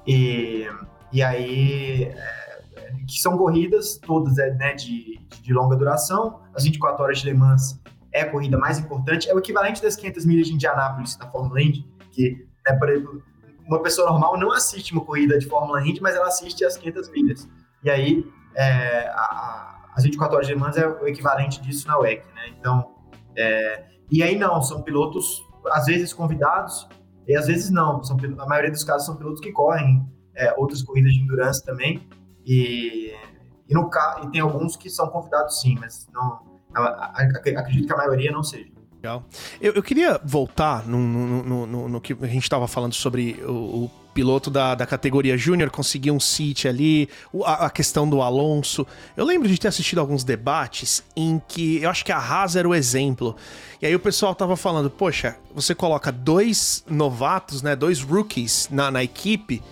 E, e aí, é, que são corridas todas é, né, de, de longa duração. As 24 horas de Le Mans é a corrida mais importante, é o equivalente das 500 milhas de Indianápolis na Fórmula Indy, que, né, por exemplo, uma pessoa normal não assiste uma corrida de Fórmula Indy, mas ela assiste as 500 milhas. E aí, é, a, as 24 horas de Le Mans é o equivalente disso na WEC, né? Então, é, e aí não, são pilotos, às vezes convidados, e às vezes não. São, a maioria dos casos são pilotos que correm é, outras corridas de endurance também, e, e, no, e tem alguns que são convidados sim, mas não, acredito que a maioria não seja. Legal. Eu, eu queria voltar no, no, no, no, que a gente estava falando sobre o, o piloto da, da categoria Júnior conseguir um seat ali, a, a, questão do Alonso. Eu lembro de ter assistido alguns debates em que eu acho que a Haas era o exemplo. E aí o pessoal tava falando, poxa, você coloca dois novatos, né, dois rookies na, na equipe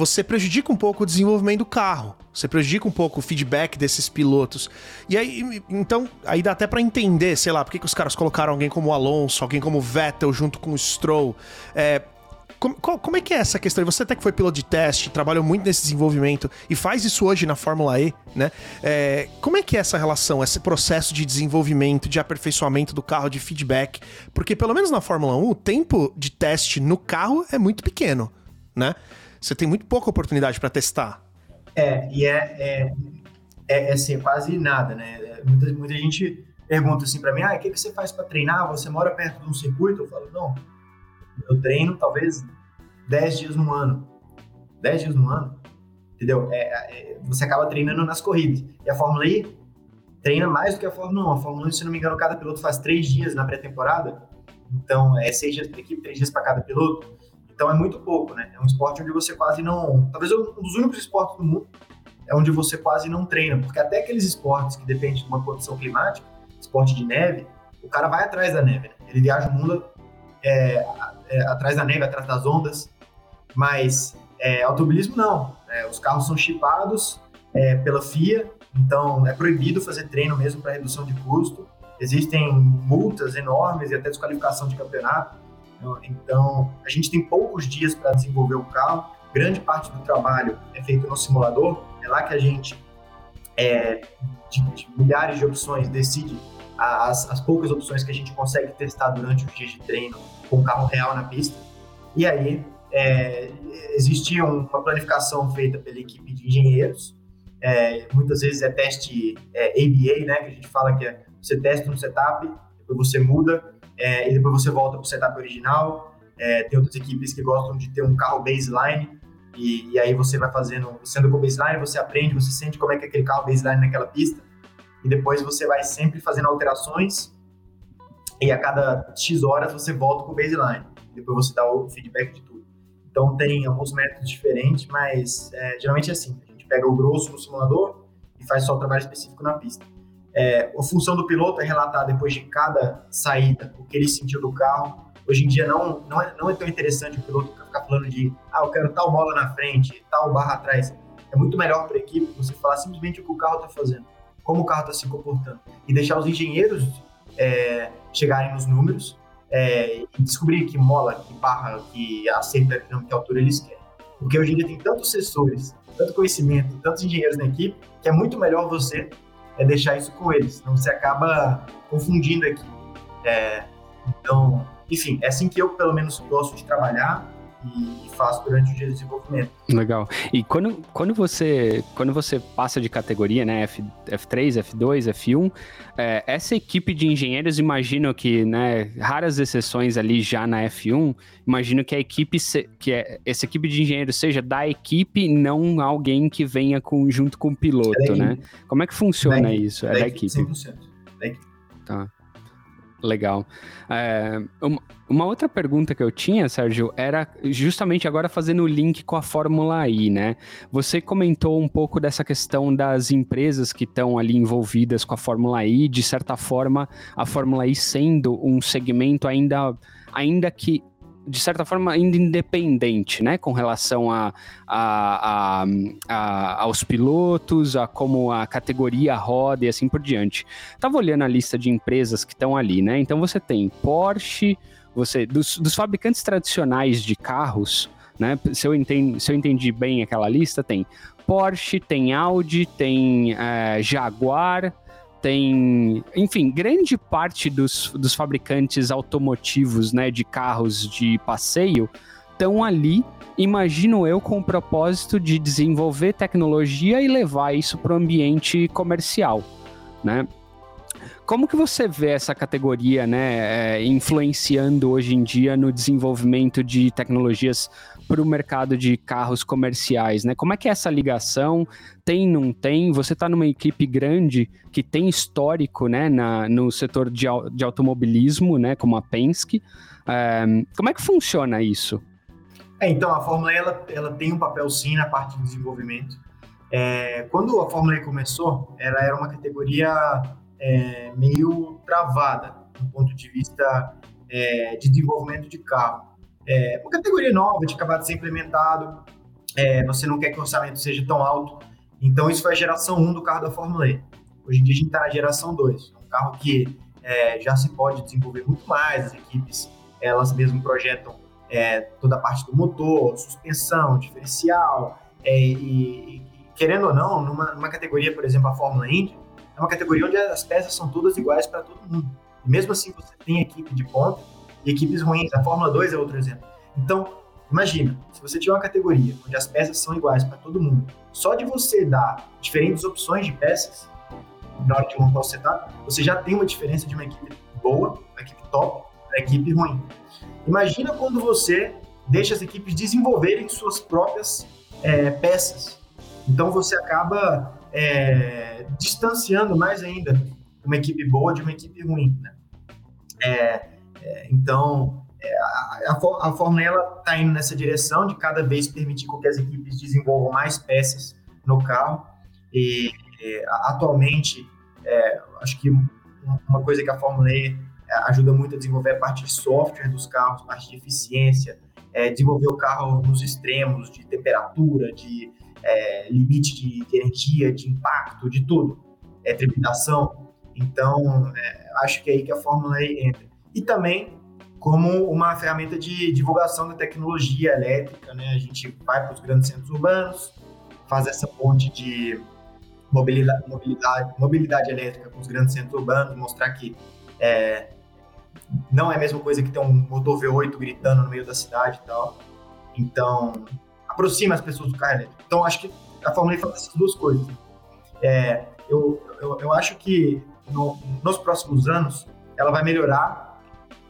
você prejudica um pouco o desenvolvimento do carro. Você prejudica um pouco o feedback desses pilotos. E aí, então, aí dá até para entender, sei lá, por que, os caras colocaram alguém como Alonso, alguém como Vettel junto com o Stroll. É, como, como, é que é essa questão? Você até que foi piloto de teste, trabalhou muito nesse desenvolvimento e faz isso hoje na Fórmula E, né? É, como é que é essa relação, esse processo de desenvolvimento, de aperfeiçoamento do carro, de feedback? Porque pelo menos na Fórmula 1, o tempo de teste no carro é muito pequeno, né? Você tem muito pouca oportunidade para testar. É, e é, é, é, é assim, quase nada, né? Muita, muita gente pergunta assim para mim, ah, o que, que você faz para treinar? Você mora perto de um circuito? Eu falo, não, eu treino talvez 10 dias no ano. 10 dias no ano, entendeu? É, é, você acaba treinando nas corridas. E a Fórmula E treina mais do que a Fórmula 1. A Fórmula 1, se não me engano, cada piloto faz 3 dias na pré-temporada. Então, é 6 dias para equipe, 3 dias para cada piloto. Então, é muito pouco, né? É um esporte onde você quase não... Talvez um dos únicos esportes do mundo é onde você quase não treina. Porque até aqueles esportes que dependem de uma condição climática, esporte de neve, o cara vai atrás da neve. Né? Ele viaja o mundo é, é, atrás da neve, atrás das ondas, mas é, automobilismo não. É, os carros são chipados é, pela FIA, então é proibido fazer treino mesmo para redução de custo. Existem multas enormes e até desqualificação de campeonato. Então, a gente tem poucos dias para desenvolver o carro. Grande parte do trabalho é feito no simulador. É lá que a gente, é, de, de milhares de opções, decide as, as poucas opções que a gente consegue testar durante os dias de treino com o carro real na pista. E aí é, existia uma planificação feita pela equipe de engenheiros. É, muitas vezes é teste é, ABA, né, que a gente fala que é você testa um setup, depois você muda é, e depois você volta para o setup original. É, tem outras equipes que gostam de ter um carro baseline e, e, aí você vai fazendo, sendo com baseline, você aprende, você sente como é que é aquele carro baseline naquela pista e depois você vai sempre fazendo alterações e a cada X horas você volta para o baseline. Depois você dá o feedback de tudo. Então tem alguns métodos diferentes, mas é, geralmente é assim. A gente pega o grosso no simulador e faz só o trabalho específico na pista. É, a função do piloto é relatar depois de cada saída o que ele sentiu do carro. Hoje em dia não, não, é, não é tão interessante o piloto ficar falando de ah, eu quero tal mola na frente, tal barra atrás. É muito melhor para a equipe você falar simplesmente o que o carro está fazendo como o carro está se comportando e deixar os engenheiros é, chegarem nos números é, e descobrir que mola, que barra, que acerta, que altura eles querem. Porque hoje em dia tem tantos sensores, tanto conhecimento, tantos engenheiros na equipe, que é muito melhor você é, deixar isso com eles, senão você acaba confundindo aqui. É, então, enfim, é assim que eu, pelo menos, gosto de trabalhar e, faço durante o dia de desenvolvimento. Legal. E quando, quando, você, quando você passa de categoria, né, F, F3, F2, F1, é, essa equipe de engenheiros, imagino que, né, raras exceções ali já na F1, imagino que a equipe, se, que é, essa equipe de engenheiros seja da equipe, não alguém que venha com, junto com o piloto, é né? Como é que funciona da isso? É da, da equipe? 100%. Da equipe. Tá. Legal. É, uma, outra pergunta que eu tinha, Sérgio, era justamente agora fazendo o link com a Fórmula I, né? Você comentou um pouco dessa questão das empresas que estão ali envolvidas com a Fórmula I, de certa forma, a Fórmula I sendo um segmento ainda, ainda que de certa forma, ainda independente, né, com relação a, a, a, a, aos pilotos, a como a categoria roda e assim por diante. Tava olhando a lista de empresas que estão ali, né? Então você tem Porsche, você dos, dos fabricantes tradicionais de carros, né? Se eu, entendi, se eu entendi bem aquela lista, tem Porsche, tem Audi, tem é, Jaguar, tem, enfim, grande parte dos, dos fabricantes automotivos, né, de carros de passeio, estão ali, imagino eu, com o propósito de desenvolver tecnologia e levar isso para o ambiente comercial, né? Como que você vê essa categoria, né, é, influenciando hoje em dia no desenvolvimento de tecnologias para o mercado de carros comerciais, né? Como é que é essa ligação? Tem, não tem? Você está numa equipe grande que tem histórico, né, na, no setor de, de automobilismo, né, como a Penske. É, como é que funciona isso? É, então, a Fórmula E, ela, ela tem um papel sim na parte de desenvolvimento. É, quando a Fórmula E começou, ela era uma categoria é, meio travada do ponto de vista é, de desenvolvimento de carro é, uma categoria nova, de acabar de ser implementado, é, você não quer que o orçamento seja tão alto. Então, isso foi a geração 1 do carro da Fórmula E. Hoje em dia, a gente está na geração 2. É um carro que é, já se pode desenvolver muito mais, as equipes, elas mesmo projetam é, toda a parte do motor, suspensão, diferencial, é, e, querendo ou não, numa, numa, categoria, por exemplo, a Fórmula Indy, é uma categoria onde as peças são todas iguais para todo mundo. E mesmo assim, você tem equipe de ponta e equipes ruins. A Fórmula 2 é outro exemplo. Então, imagina, se você tiver uma categoria onde as peças são iguais para todo mundo, só de você dar diferentes opções de peças, na hora de montar o setup, você já tem uma diferença de uma equipe boa, uma equipe top, para equipe ruim. Imagina quando você deixa as equipes desenvolverem suas próprias é, peças. Então você acaba é, distanciando mais ainda uma equipe boa de uma equipe ruim. Né? É, é então é, a, a, a Fórmula está indo nessa direção de cada vez permitir que as equipes desenvolvam mais peças no carro. E, atualmente, é, acho que uma coisa que a Fórmula E é, ajuda muito a desenvolver a parte de software dos carros, parte de eficiência, é, desenvolver o carro nos extremos de temperatura, de é, limite de, energia, de impacto, de tudo, é, trepidação. Então, é, acho que é aí que a Fórmula E entra. E também como uma ferramenta de divulgação da tecnologia elétrica, né? A gente vai para os grandes centros urbanos, faz essa ponte de mobilidade, mobilidade, mobilidade elétrica com os grandes centros urbanos, mostrar que é, não é a mesma coisa que ter um motor V8 gritando no meio da cidade e tal. Então, aproxima as pessoas do carro elétrico. Então, acho que a Fórmula E faz essas duas coisas. É, eu, eu, eu, acho que no, nos próximos anos ela vai melhorar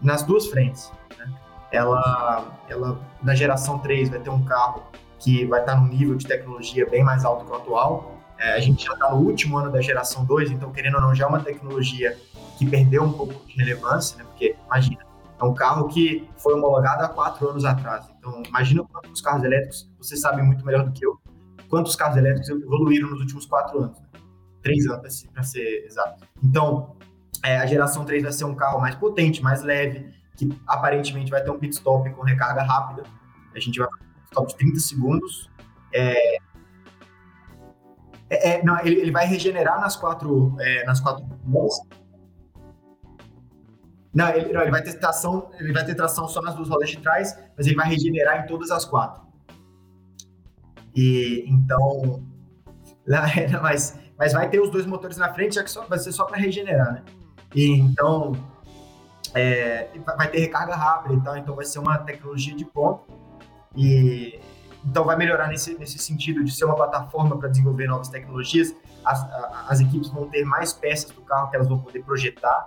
nas duas frentes. Né? Ela, ela, na geração 3, vai ter um carro que vai estar num nível de tecnologia bem mais alto que o atual. É, a gente já está no último ano da geração 2, então, querendo ou não, já é uma tecnologia que perdeu um pouco de relevância, né? Porque, imagina, é um carro que foi homologado há quatro anos atrás. Então, imagina quantos carros elétricos, você sabe muito melhor do que eu, quantos carros elétricos evoluíram nos últimos quatro anos. Né? Três anos, para ser exato. Então, é, a geração 3 vai ser um carro mais potente, mais leve, que aparentemente vai ter um pit stop com recarga rápida. A gente vai fazer um stop de 30 segundos. É, é, é, não, ele, ele, vai regenerar nas quatro, é, nas quatro não ele, não, ele vai ter tração, ele vai ter tração só nas duas rodas de trás, mas ele vai regenerar em todas as quatro. E então, *laughs* mas, mas vai ter os dois motores na frente, já que só, vai ser só para regenerar, né? E então é, vai ter recarga rápida e tal, então vai ser uma tecnologia de ponta e então vai melhorar nesse, nesse sentido de ser uma plataforma para desenvolver novas tecnologias. As, as equipes vão ter mais peças do carro que elas vão poder projetar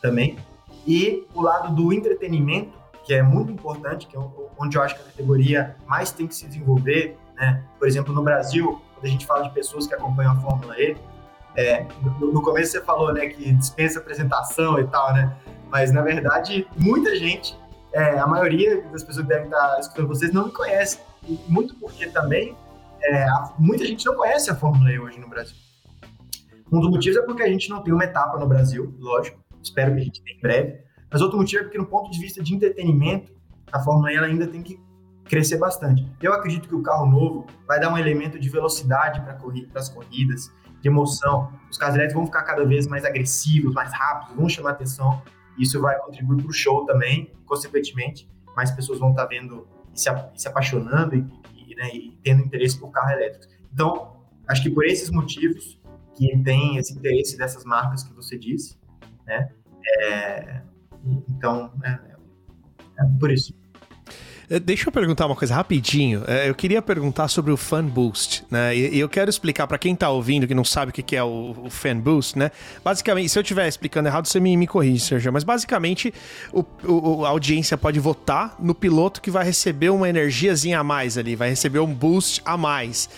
também e o lado do entretenimento, que é muito importante, que é onde eu acho que a categoria mais tem que se desenvolver, né? Por exemplo, no Brasil, quando a gente fala de pessoas que acompanham a Fórmula E, é, no, no, começo você falou, né, que dispensa apresentação e tal, né? Mas na verdade, muita gente, é, a maioria das pessoas que devem estar escutando vocês não me conhece, muito porque também é, muita gente não conhece a Fórmula E hoje no Brasil. Um dos motivos é porque a gente não tem uma etapa no Brasil, lógico espero que a gente tenha em breve. Mas outro motivo é porque, no ponto de vista de entretenimento, a Fórmula E ainda tem que crescer bastante. Eu acredito que o carro novo vai dar um elemento de velocidade para corri as corridas, de emoção. Os carros elétricos vão ficar cada vez mais agressivos, mais rápidos, vão chamar atenção. Isso vai contribuir para o show também, consequentemente, mais pessoas vão estar tá vendo e se, se apaixonando e, e, né, e tendo interesse por carro elétrico. Então, acho que por esses motivos que tem esse interesse dessas marcas que você disse, né? É, então, é, é por isso. É, deixa eu perguntar uma coisa rapidinho. É, eu queria perguntar sobre o Fan Boost, né? E eu quero explicar para quem tá ouvindo que não sabe o que é o, Fan Boost, né? Basicamente, se eu estiver explicando errado, você me, me corrige, Sérgio. Mas basicamente, o, o, a audiência pode votar no piloto que vai receber uma energiazinha a mais ali, vai receber um boost a mais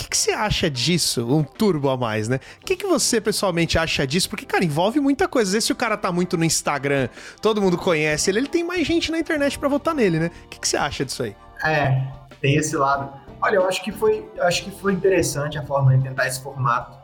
que, que você acha disso? Um turbo a mais, né? O que, que você pessoalmente acha disso? Porque, cara, envolve muita coisa. Às vezes, se o cara tá muito no Instagram, todo mundo conhece ele, ele tem mais gente na internet para votar nele, né? O que, que você acha disso aí? É, tem esse lado. Olha, eu acho que foi, acho que foi interessante a forma de tentar esse formato.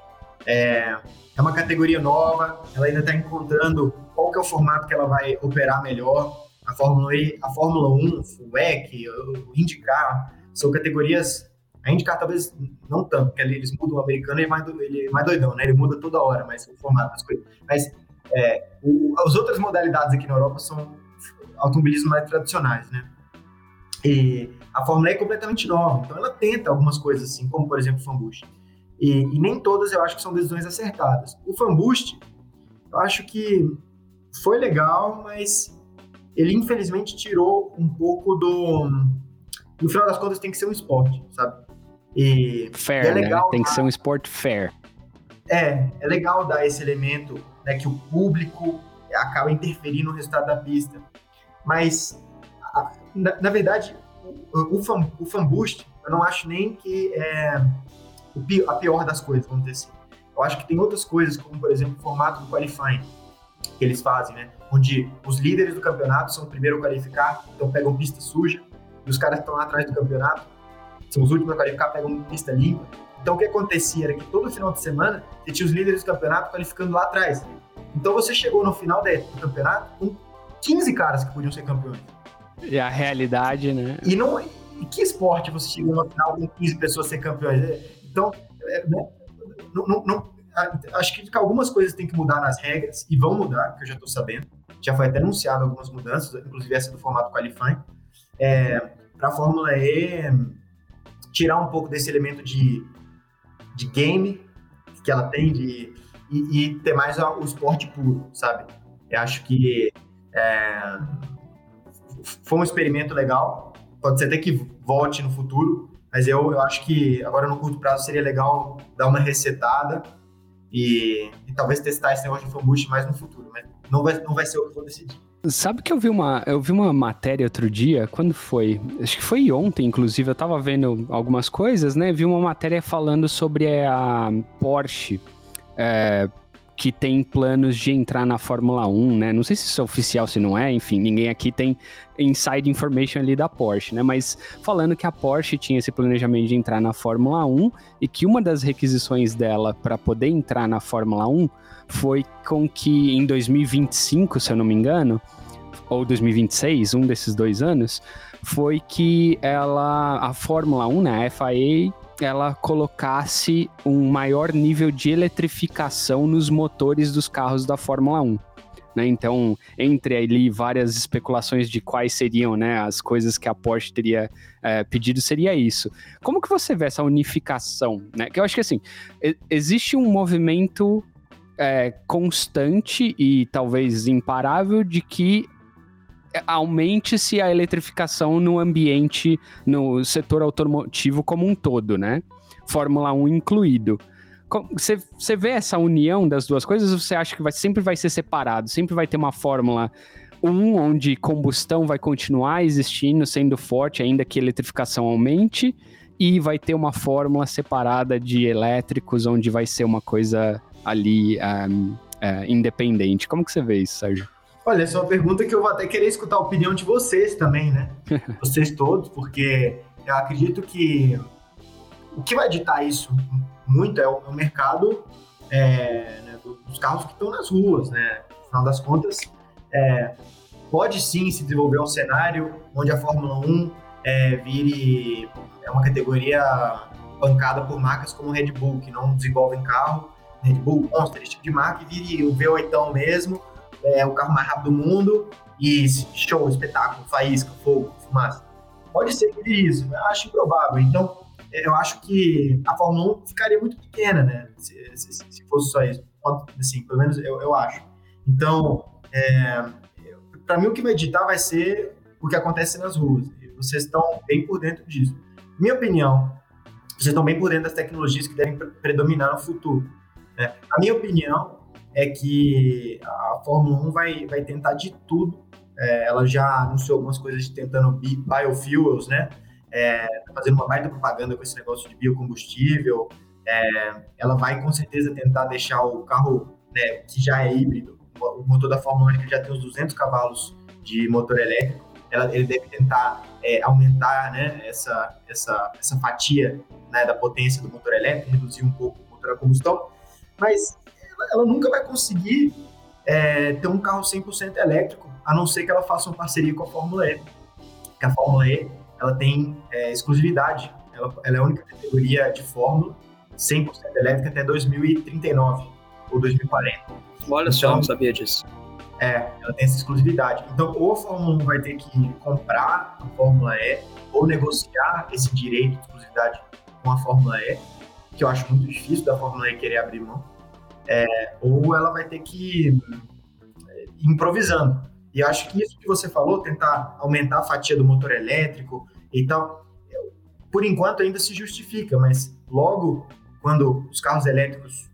É, é uma categoria nova, ela ainda está encontrando qual que é o formato que ela vai operar melhor. A Fórmula, e, a Fórmula 1, o WEC, o IndyCar, são categorias a IndyCar talvez não tanto, porque ali eles mudam o americano, ele é mais, ele é mais doidão, né? Ele muda toda hora, mas o formato das coisas. Mas é, o, as outras modalidades aqui na Europa são automobilismo mais tradicionais, né? E a Fórmula é completamente nova, então ela tenta algumas coisas assim, como por exemplo o Fanboost. E, e nem todas eu acho que são decisões acertadas. O Fanboost, eu acho que foi legal, mas ele infelizmente tirou um pouco do. No final das contas, tem que ser um esporte, sabe? E, fair, e é né? legal né? Tem que ser um esporte fair. É, é legal dar esse elemento né, que o público acaba interferindo no resultado da pista. Mas, na, na verdade, o, o, fan, o fan boost, eu não acho nem que é a pior das coisas, vamos dizer assim. Eu acho que tem outras coisas, como, por exemplo, o formato do qualifying que eles fazem, né? Onde os líderes do campeonato são o primeiro a qualificar, então pegam pista suja, e os caras que estão lá atrás do campeonato são os últimos a qualificar, pegam pista limpa. Então o que acontecia era que todo final de semana você tinha os líderes do campeonato qualificando lá atrás. Então você chegou no final do campeonato com 15 caras que podiam ser campeões. E a realidade, né? E não. E que esporte você chegou no final com 15 pessoas ser campeões? Então, é, né? não, não, não, acho que algumas coisas têm que mudar nas regras, e vão mudar, que eu já estou sabendo. Já foi até anunciado algumas mudanças, inclusive essa do formato qualifying. É, Para a Fórmula E, tirar um pouco desse elemento de, de game que ela tem, de, e, e ter mais o esporte puro, sabe? Eu acho que é, foi um experimento legal. Pode ser até que volte no futuro, mas eu, eu acho que agora no curto prazo seria legal dar uma resetada e, e talvez testar esse negócio de fanbush mais no futuro. Mas não vai, não vai ser o que vou decidir. Sabe que eu vi uma, eu vi uma matéria outro dia, quando foi? Acho que foi ontem, inclusive, eu tava vendo algumas coisas, né? Vi uma matéria falando sobre a Porsche é, que tem planos de entrar na Fórmula 1, né? Não sei se isso é oficial, se não é, enfim, ninguém aqui tem inside information ali da Porsche, né? Mas falando que a Porsche tinha esse planejamento de entrar na Fórmula 1 e que uma das requisições dela para poder entrar na Fórmula 1 foi com que em 2025, se eu não me engano, ou 2026, um desses dois anos, foi que ela, a Fórmula 1, né, a FIA ela colocasse um maior nível de eletrificação nos motores dos carros da Fórmula 1. Né? Então, entre ali várias especulações de quais seriam né, as coisas que a Porsche teria é, pedido, seria isso. Como que você vê essa unificação? Né? Que eu acho que assim, existe um movimento é, constante e talvez imparável de que aumente-se a eletrificação no ambiente, no setor automotivo como um todo, né? Fórmula 1 incluído. Você, você vê essa união das duas coisas ou você acha que vai, sempre vai ser separado? Sempre vai ter uma Fórmula 1 onde combustão vai continuar existindo, sendo forte, ainda que a eletrificação aumente, e vai ter uma fórmula separada de elétricos, onde vai ser uma coisa ali um, uh, é, independente. Como que você vê isso, Sérgio? Olha, essa é uma pergunta que eu vou até querer escutar a opinião de vocês também, né? *laughs* vocês todos, porque eu acredito que o que vai ditar isso muito é o, é o mercado é, né, dos carros que estão nas ruas, né? No final das contas, é, pode sim se desenvolver um cenário onde a Fórmula 1 é, vire é uma categoria bancada por marcas como Red Bull, que não desenvolvem carro, Red Bull, Monster, esse tipo de marca, e vire o V8 mesmo, é o carro mais rápido do mundo e show, espetáculo, faísca, fogo, fumaça. Pode ser que isso, eu acho improvável. Então, eu acho que a Fórmula 1 ficaria muito pequena, né? Se, se, se fosse só isso. Assim, pelo menos eu, eu acho. Então, é, para mim, o que vai editar vai ser o que acontece nas ruas. Vocês estão bem por dentro disso. Minha opinião, vocês estão bem por dentro das tecnologias que devem predominar no futuro. Né? A minha opinião é que a Fórmula 1 vai, vai tentar de tudo. É, ela já anunciou algumas coisas tentando biofuels, né? É, tá fazendo uma baita propaganda com esse negócio de biocombustível. É, ela vai com certeza tentar deixar o carro né, que já é híbrido, o motor da Fórmula 1 já tem uns 200 cavalos de motor elétrico. Ela, ele deve tentar é, aumentar né, essa, essa, essa fatia né, da potência do motor elétrico, reduzir um pouco o motor a combustão. Mas ela nunca vai conseguir é, ter um carro 100% elétrico, a não ser que ela faça uma parceria com a Fórmula E. Que a Fórmula E ela tem é, exclusividade, ela, ela, é a única categoria de Fórmula 100% elétrica até 2039 ou 2040. Olha então, só, não sabia disso. É, ela tem essa exclusividade. Então, ou a Fórmula 1 vai ter que comprar a Fórmula E, ou negociar esse direito de exclusividade com a Fórmula E, que eu acho muito difícil da Fórmula E querer abrir mão, é, ou ela vai ter que ir improvisando. E eu acho que isso que você falou, tentar aumentar a fatia do motor elétrico e tal, por enquanto ainda se justifica, mas logo quando os carros elétricos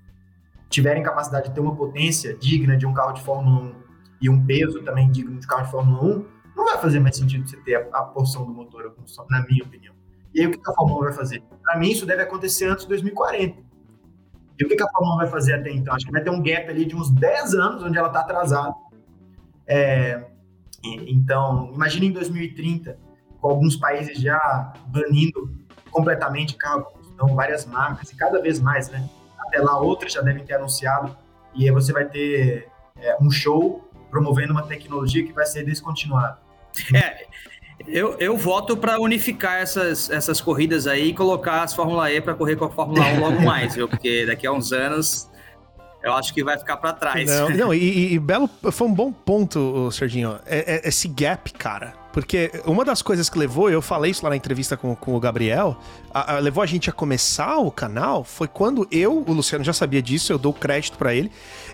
tiverem capacidade de ter uma potência digna de um carro de Fórmula 1 e um peso também digno de carro de Fórmula 1, não vai fazer mais sentido você ter a, a porção do motor na minha opinião. E aí o que a Fórmula 1 vai fazer? Para mim isso deve acontecer antes de 2040. E o que a Fórmula 1 vai fazer até então? Acho que vai ter um gap ali de uns 10 anos onde ela está atrasada. É, então, imagine em 2030, com alguns países já banindo completamente carro então várias marcas e cada vez mais, né? Até lá outras já devem ter anunciado e aí você vai ter é, um show promovendo uma tecnologia que vai ser descontinuada. É, eu, eu voto para unificar essas, essas corridas aí e colocar as Fórmula E para correr com a Fórmula 1 logo mais, viu? Porque daqui a uns anos eu acho que vai ficar para trás. Não, *laughs* não e, e, Belo foi um bom ponto, Serginho. É, é, esse gap, cara. Porque uma das coisas que levou, eu falei isso lá na entrevista com, com o Gabriel, a, a, levou a gente a começar o canal foi quando eu, o Luciano já sabia disso, eu dou crédito para ele.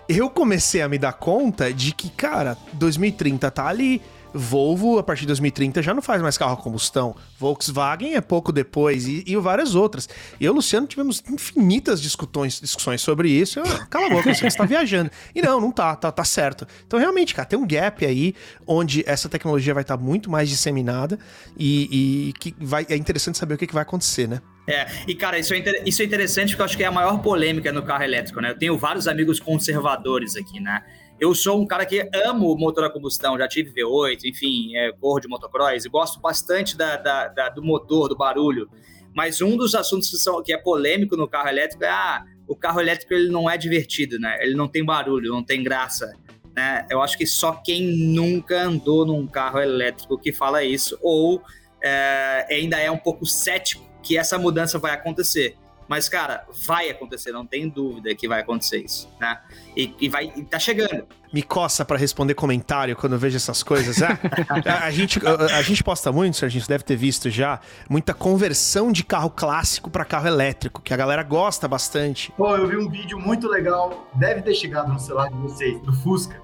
Eu comecei a me dar conta de que, cara, 2030 tá ali Volvo, a partir de 2030, já não faz mais carro a combustão. Volkswagen é pouco depois e, e várias outras. E eu Luciano tivemos infinitas discussões, discussões sobre isso. Eu, cala a boca, você está viajando. E não, não tá, tá, tá certo. Então, realmente, cara, tem um gap aí onde essa tecnologia vai estar tá muito mais disseminada e, e, que vai, é interessante saber o que, que vai acontecer, né? É, e cara, isso é, isso é interessante porque eu acho que é a maior polêmica no carro elétrico, né? Eu tenho vários amigos conservadores aqui, né? Eu sou um cara que amo motor a combustão, já tive V8, enfim, é, corro de motocross e gosto bastante da, da, da, do motor, do barulho. Mas um dos assuntos que, são, que é polêmico no carro elétrico é ah, o carro elétrico ele não é divertido, né? Ele não tem barulho, não tem graça. Né? Eu acho que só quem nunca andou num carro elétrico que fala isso, ou é, ainda é um pouco cético que essa mudança vai acontecer. Mas, cara, vai acontecer, não tem dúvida que vai acontecer isso, né? E, e vai, e tá chegando. Me coça para responder comentário quando eu vejo essas coisas. É, *laughs* a, a, gente, a, a, gente posta muito, a gente deve ter visto já, muita conversão de carro clássico para carro elétrico, que a galera gosta bastante. Pô, eu vi um vídeo muito legal, deve ter chegado no celular de vocês, do Fusca.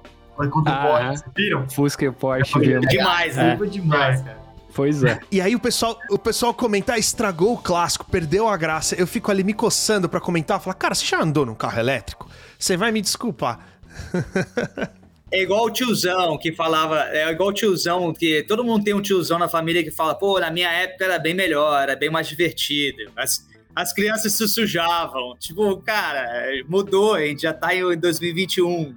Contra ah, o Porsche, vocês viram? Fusca e Porsche. É, demais, né? É. demais, cara. Pois é. E aí o pessoal, o pessoal comentar, estragou o clássico, perdeu a graça. Eu fico ali me coçando para comentar, falar, cara, você já andou num carro elétrico? Você vai me desculpar. *laughs* É igual o tiozão que falava, é igual o tiozão que todo mundo tem um tiozão na família que fala, pô, na minha época era bem melhor, era bem mais divertido. As, as crianças se sujavam. Tipo, cara, mudou, a gente já tá em 2021.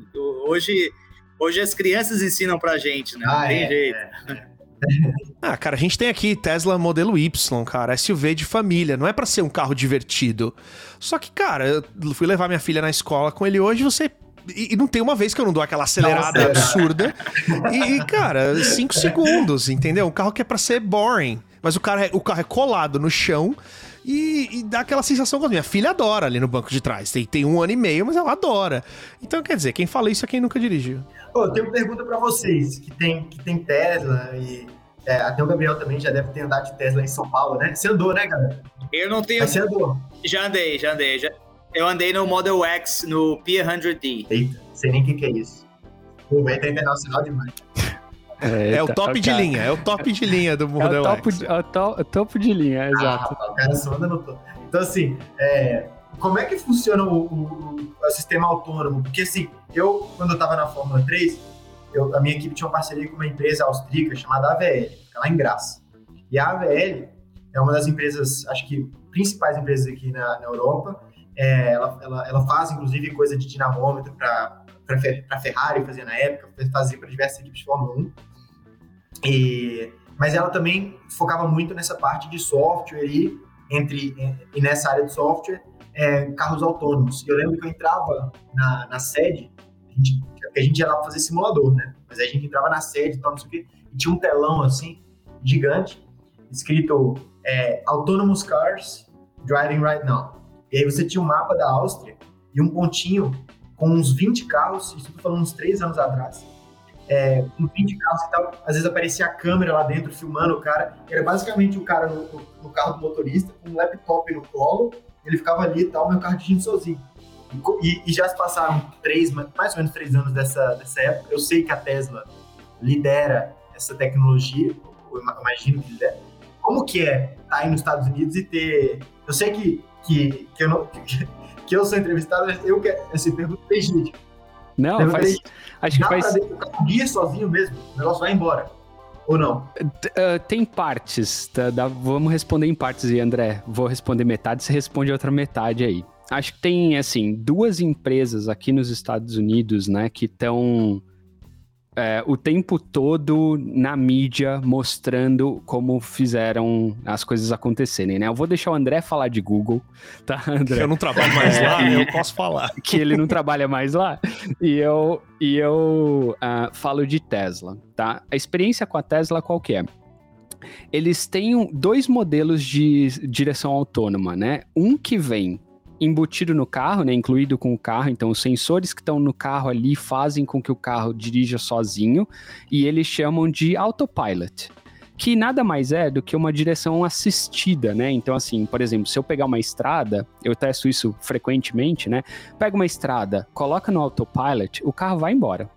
Hoje, hoje as crianças ensinam pra gente, né? Não ah, tem é, jeito. É, é. *laughs* Ah, cara, a gente tem aqui Tesla modelo Y, cara, SUV de família, não é para ser um carro divertido. Só que, cara, eu fui levar minha filha na escola com ele hoje, você e, não tem uma vez que eu não dou aquela acelerada Nossa, absurda. E, cara, cinco segundos, entendeu? Um carro que é pra ser boring. Mas o, cara é, o carro é colado no chão e, e, dá aquela sensação. Minha filha adora ali no banco de trás. Tem, tem um ano e meio, mas ela adora. Então, quer dizer, quem fala isso é quem nunca dirigiu. Pô, eu tenho uma pergunta para vocês que tem, que tem Tesla e é, até o Gabriel também já deve ter andado de Tesla em São Paulo, né? Você andou, né, galera? Eu não tenho. Mas você andou? Já andei, já andei. Já... Eu andei no Model X, no P100D. Eita, sei nem o que, que é isso. O evento é internacional demais. É, é o top de linha, é o top de linha do Model é o top, X. É o to, topo de linha, é exato. Ah, o cara só anda no topo. Então, assim, é, como é que funciona o, o, o, sistema autônomo? Porque, assim, eu, quando eu tava na Fórmula 3, eu, a minha equipe tinha uma parceria com uma empresa austríaca chamada AVL, fica lá em Graça. E a AVL é uma das empresas, acho que principais empresas aqui na, na Europa. É, ela, ela, ela, faz, inclusive, coisa de dinamômetro para Ferrari, fazia na época, fazia para diversas equipes de Fórmula 1. E, mas ela também focava muito nessa parte de software e, entre, e nessa área de software, é, carros autônomos. Eu lembro que eu entrava na, na sede, a gente, a gente ia lá fazer simulador, né? Mas a gente entrava na sede e tal, não sei o quê, e tinha um telão assim, gigante, escrito é, Autonomous Cars Driving Right Now. E aí você tinha um mapa da Áustria e um pontinho com uns 20 carros, isso eu tô falando uns 3 anos atrás, é, fim de carro e tal, às vezes aparecia a câmera lá dentro filmando o cara. Era basicamente o cara no, no, carro do motorista, com um laptop no colo, ele ficava ali e tal, meu carro dirigindo sozinho. E, e, já se passaram três, mais ou menos três anos dessa, dessa época. Eu sei que a Tesla lidera essa tecnologia, eu imagino que lidera. Como que é estar tá aí nos Estados Unidos e ter... Eu sei que, que, que, eu, não, que, *laughs* que eu sou entrevistado, eu quero... Assim, pergunta legítima não, faz. Acho que faz. Guia sozinho mesmo, o negócio vai embora. Ou não? Uh, tem partes, tá, dá, vamos responder em partes aí, André. Vou responder metade, você responde outra metade aí. Acho que tem, assim, duas empresas aqui nos Estados Unidos, né, que estão é, o tempo todo na mídia mostrando como fizeram as coisas acontecerem, né? Eu vou deixar o André falar de Google, tá, André? Eu não trabalho mais é, lá, eu posso falar. Que ele não trabalha mais lá. E eu, e eu uh, falo de Tesla, tá? A experiência com a Tesla qual que é? Eles têm dois modelos de direção autônoma, né? Um que vem embutido no carro, né, incluído com o carro. Então, os sensores que estão no carro ali fazem com que o carro dirija sozinho e eles chamam de autopilot. Que nada mais é do que uma direção assistida, né? Então, assim, por exemplo, se eu pegar uma estrada, eu testo isso frequentemente, né? Pega uma estrada, coloca no autopilot, o carro vai embora.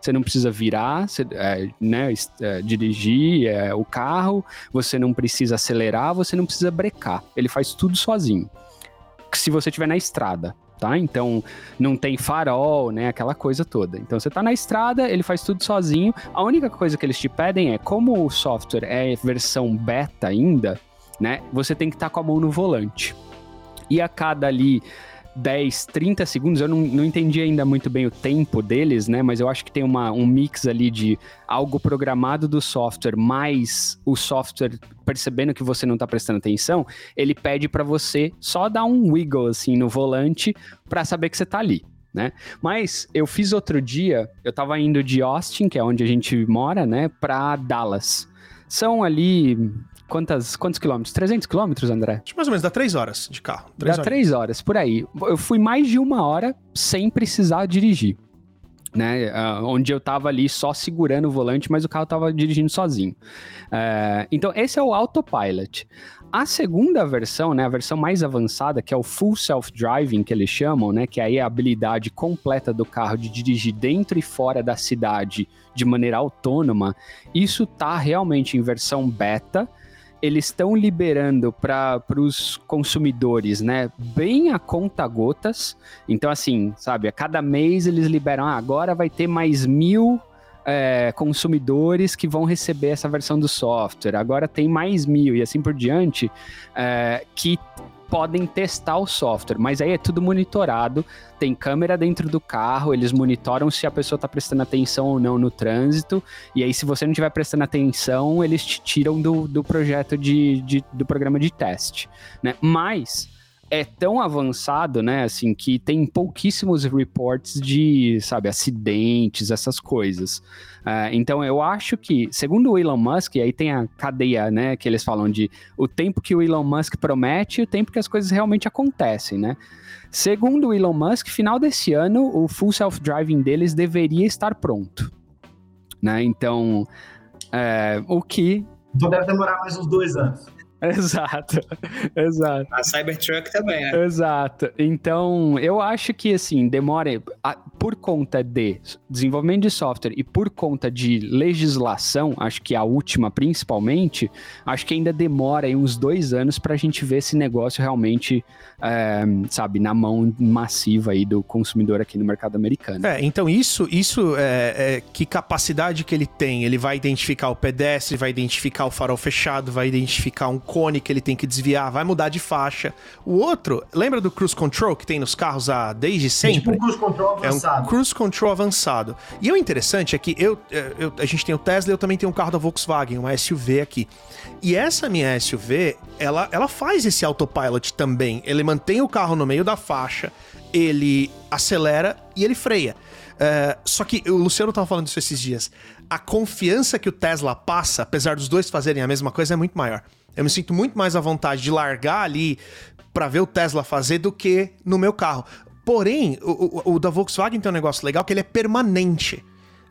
Você não precisa virar, você, é, né, é, dirigir é, o carro, você não precisa acelerar, você não precisa brecar. Ele faz tudo sozinho se você estiver na estrada, tá? Então não tem farol, né? Aquela coisa toda. Então você tá na estrada, ele faz tudo sozinho. A única coisa que eles te pedem é, como o software é versão beta ainda, né? Você tem que estar tá com a mão no volante. E a cada ali 10, 30 segundos, eu não, não entendi ainda muito bem o tempo deles, né? Mas eu acho que tem uma, um mix ali de algo programado do software, mais o software percebendo que você não está prestando atenção, ele pede para você só dar um wiggle assim no volante para saber que você está ali. Né? Mas eu fiz outro dia, eu estava indo de Austin, que é onde a gente mora, né, para Dallas. São ali quantas, quantos quilômetros? 300 quilômetros, André? Acho mais ou menos, dá três horas de carro. Três dá horas. três horas, por aí. Eu fui mais de uma hora sem precisar dirigir. Né, uh, onde eu tava ali só segurando o volante, mas o carro tava dirigindo sozinho. Uh, então, esse é o autopilot. A segunda versão, né, a versão mais avançada, que é o Full Self-Driving, que eles chamam, né, que aí é a habilidade completa do carro de dirigir dentro e fora da cidade de maneira autônoma, isso tá realmente em versão beta, eles estão liberando para os consumidores, né, bem a conta gotas. Então, assim, sabe, a cada mês eles liberam, ah, agora vai ter mais mil é, consumidores que vão receber essa versão do software, agora tem mais mil e assim por diante, é, que podem testar o software, mas aí é tudo monitorado, tem câmera dentro do carro, eles monitoram se a pessoa está prestando atenção ou não no trânsito, e aí se você não estiver prestando atenção, eles te tiram do, do projeto de, de, do programa de teste, né? Mas é tão avançado, né, assim, que tem pouquíssimos reports de, sabe, acidentes, essas coisas. Uh, então, eu acho que, segundo o Elon Musk, aí tem a cadeia, né, que eles falam de o tempo que o Elon Musk promete e o tempo que as coisas realmente acontecem, né? Segundo o Elon Musk, final desse ano, o full self-driving deles deveria estar pronto, né? Então, é, o que... Então deve demorar mais uns dois anos. *laughs* Exato, exato. A Cybertruck também, né? Exato. Então, eu acho que, assim, demora por conta de desenvolvimento de software e por conta de legislação, acho que a última principalmente, acho que ainda demora aí uns dois anos para a gente ver esse negócio realmente, é, sabe, na mão massiva aí do consumidor aqui no mercado americano. É, então isso, isso é, é que capacidade que ele tem? Ele vai identificar o pedestre, vai identificar o farol fechado, vai identificar um cone que ele tem que desviar, vai mudar de faixa. O outro, lembra do cruise control que tem nos carros há desde sempre? É tipo um cruise control avançado. É um cruise control avançado. E o interessante é que eu, eu, a gente tem o Tesla, eu também tenho um carro da Volkswagen, uma SUV aqui. E essa minha SUV, ela, ela faz esse autopilot também. Ele mantém o carro no meio da faixa, ele acelera e ele freia. Uh, só que o Luciano tava falando isso esses dias. A confiança que o Tesla passa, apesar dos dois fazerem a mesma coisa, é muito maior. Eu me sinto muito mais à vontade de largar ali para ver o Tesla fazer do que no meu carro. Porém, o, o, o, da Volkswagen tem um negócio legal que ele é permanente.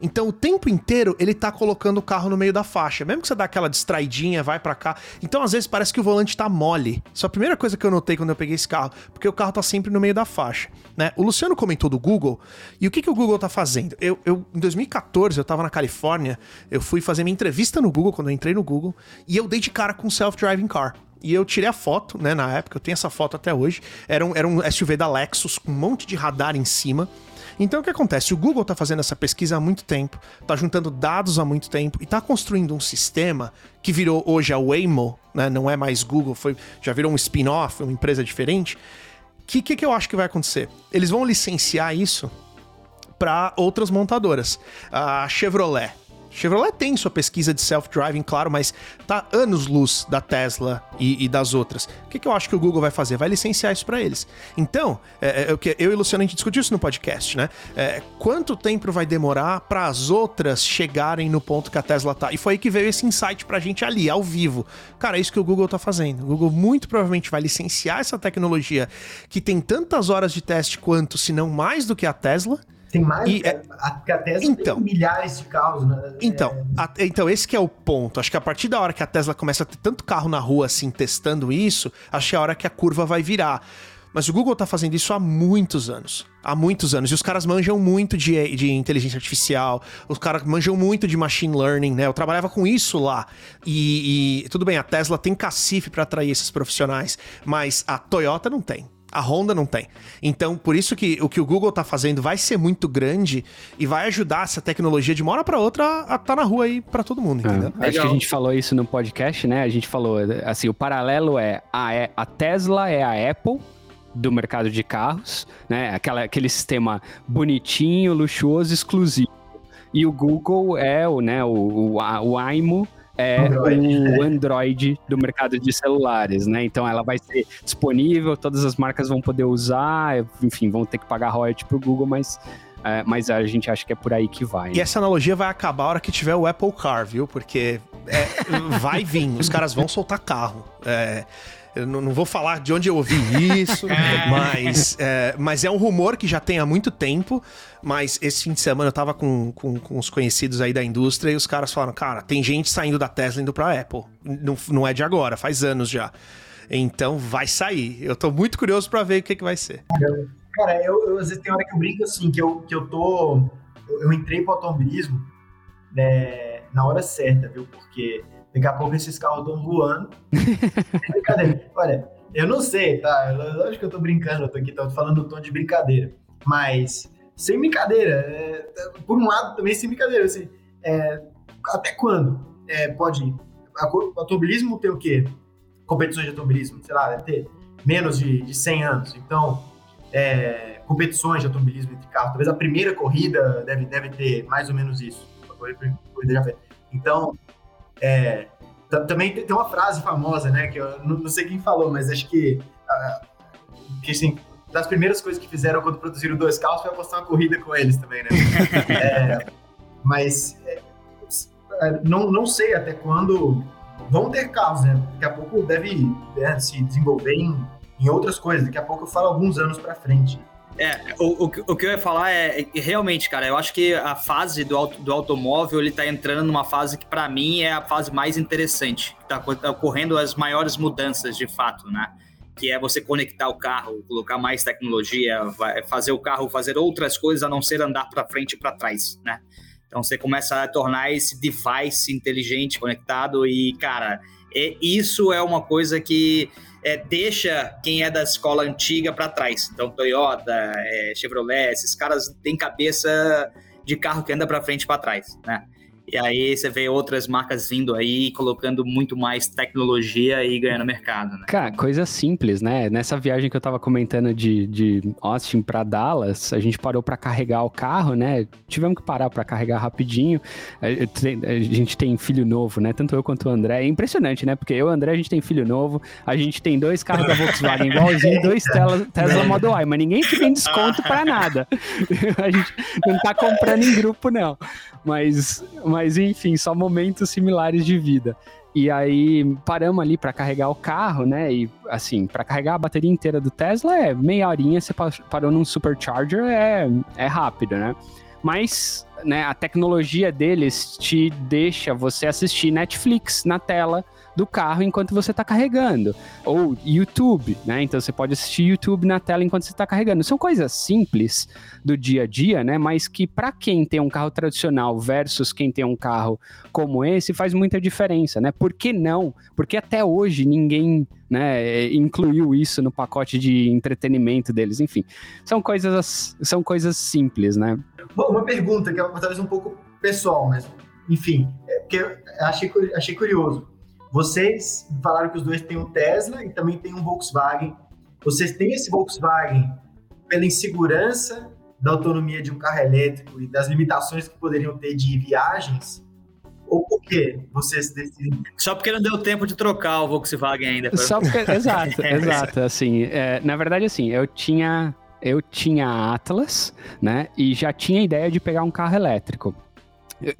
Então o tempo inteiro ele tá colocando o carro no meio da faixa. Mesmo que você dá aquela distraidinha, vai para cá. Então às vezes parece que o volante tá mole. Isso é a primeira coisa que eu notei quando eu peguei esse carro, porque o carro tá sempre no meio da faixa, né? O Luciano comentou do Google. E o que que o Google tá fazendo? Eu, eu em 2014 eu tava na Califórnia, eu fui fazer minha entrevista no Google quando eu entrei no Google, e eu dei de cara com self-driving car. E eu tirei a foto, né, na época, eu tenho essa foto até hoje. Era um, era um SUV da Lexus com um monte de radar em cima. Então o que acontece? O Google está fazendo essa pesquisa há muito tempo, está juntando dados há muito tempo e está construindo um sistema que virou hoje a Waymo, né? Não é mais Google, foi já virou um spin-off, uma empresa diferente. O que, que, que eu acho que vai acontecer? Eles vão licenciar isso para outras montadoras. A Chevrolet Chevrolet tem sua pesquisa de self-driving, claro, mas tá anos luz da Tesla e, e das outras. O que, que, eu acho que o Google vai fazer? Vai licenciar isso para eles. Então, é, é, eu e o Luciano a gente discutiu isso no podcast, né? É, quanto tempo vai demorar para as outras chegarem no ponto que a Tesla tá? E foi aí que veio esse insight pra gente ali, ao vivo. Cara, é isso que o Google tá fazendo. O Google muito provavelmente vai licenciar essa tecnologia que tem tantas horas de teste quanto, se não mais do que a Tesla tem mais. E, é, a, a Tesla então, tem milhares de carros, né? Então, é... a, então, esse que é o ponto. Acho que a partir da hora que a Tesla começa a ter tanto carro na rua assim, testando isso, acho que é a hora que a curva vai virar. Mas o Google tá fazendo isso há muitos anos. Há muitos anos. E os caras manjam muito de, de inteligência artificial, os caras manjam muito de machine learning, né? Eu trabalhava com isso lá. E, e tudo bem, a Tesla tem cacife para atrair esses profissionais, mas a Toyota não tem. A Honda não tem. Então, por isso que o que o Google está fazendo vai ser muito grande e vai ajudar essa tecnologia de uma hora para outra a estar tá na rua aí para todo mundo, entendeu? É, acho que a gente falou isso no podcast, né? A gente falou assim, o paralelo é a, é, a Tesla é a Apple do mercado de carros, né? Aquela, aquele sistema bonitinho, luxuoso, exclusivo. E o Google é o, né, o, o, o AIMO é Android. o Android do mercado de celulares, né? Então ela vai ser disponível, todas as marcas vão poder usar, enfim, vão ter que pagar royalty pro Google, mas é, mas a gente acha que é por aí que vai. Né? E essa analogia vai acabar a hora que tiver o Apple Car, viu? Porque é, vai vir, os caras vão soltar carro. É, eu não, vou falar de onde eu ouvi isso, *laughs* mas, é, mas é um rumor que já tem há muito tempo. Mas esse fim de semana eu tava com, com, com os conhecidos aí da indústria e os caras falaram: cara, tem gente saindo da Tesla indo pra Apple. Não, não é de agora, faz anos já. Então vai sair. Eu tô muito curioso para ver o que, que vai ser. Cara, eu, eu, às vezes tem hora que eu brinco assim, que eu, que eu tô. Eu, eu entrei pro automobilismo né, na hora certa, viu? Porque Daqui a pouco esses carros estão voando. *laughs* brincadeira. Olha, eu não sei, tá? Lógico que eu tô brincando, eu tô aqui tô falando o tom de brincadeira. Mas, sem brincadeira, é, por um lado também sem brincadeira, assim, é, até quando é, pode ir? O automobilismo tem o quê? Competições de automobilismo, sei lá, deve ter menos de, de 100 anos. Então, é, competições de automobilismo entre carros. Talvez a primeira corrida deve, deve ter mais ou menos isso. Então, é, também tem uma frase famosa, né? Que eu não, sei quem falou, mas acho que, uh, que assim, das primeiras coisas que fizeram quando produziram dois carros foi apostar uma corrida com eles também, né? *laughs* é, mas é, é, não, não sei até quando vão ter carros, né? Daqui a pouco deve né, se desenvolver em, em outras coisas. Daqui a pouco eu falo alguns anos para frente. É, o, o, o, que eu ia falar é, é, realmente, cara, eu acho que a fase do, auto, do automóvel, ele tá entrando numa fase que para mim é a fase mais interessante, que tá, tá, ocorrendo as maiores mudanças de fato, né? Que é você conectar o carro, colocar mais tecnologia, fazer o carro fazer outras coisas a não ser andar para frente e para trás, né? Então você começa a tornar esse device inteligente, conectado e, cara, é, isso é uma coisa que é, deixa quem é da escola antiga para trás. Então, Toyota, é, Chevrolet, esses caras têm cabeça de carro que anda para frente e para trás, né? E aí você vê outras marcas vindo aí, colocando muito mais tecnologia e ganhando mercado, né? Cara, coisa simples, né? Nessa viagem que eu tava comentando de, de Austin para Dallas, a gente parou para carregar o carro, né? Tivemos que parar para carregar rapidinho. A gente tem filho novo, né? Tanto eu quanto o André. É impressionante, né? Porque eu e o André, a gente tem filho novo, a gente tem dois carros da Volkswagen igualzinho, dois Tesla, Tesla Model Y, mas ninguém tem desconto para nada. *laughs* a gente não tá comprando em grupo, não. Mas, mas enfim, só momentos similares de vida. E aí paramos ali para carregar o carro, né? E assim, para carregar a bateria inteira do Tesla é meia horinha, você parou num supercharger, é, é rápido, né? Mas né, a tecnologia deles te deixa você assistir Netflix na tela do carro enquanto você está carregando. Ou YouTube, né? Então você pode assistir YouTube na tela enquanto você está carregando. São coisas simples do dia a dia, né? Mas que para quem tem um carro tradicional versus quem tem um carro como esse faz muita diferença, né? Por que não? Porque até hoje ninguém né, incluiu isso no pacote de entretenimento deles. Enfim, são coisas, são coisas simples, né? Bom, uma pergunta que é talvez um pouco pessoal, mas enfim, é porque achei, achei curioso. Vocês falaram que os dois têm um Tesla e também tem um Volkswagen. Vocês têm esse Volkswagen pela insegurança da autonomia de um carro elétrico e das limitações que poderiam ter de viagens? Ou por que vocês decidem? Só porque não deu tempo de trocar o Volkswagen ainda. Pra... Só porque, *laughs* exato, exato. Assim, é, na verdade, assim, eu tinha eu tinha Atlas, né? E já tinha ideia de pegar um carro elétrico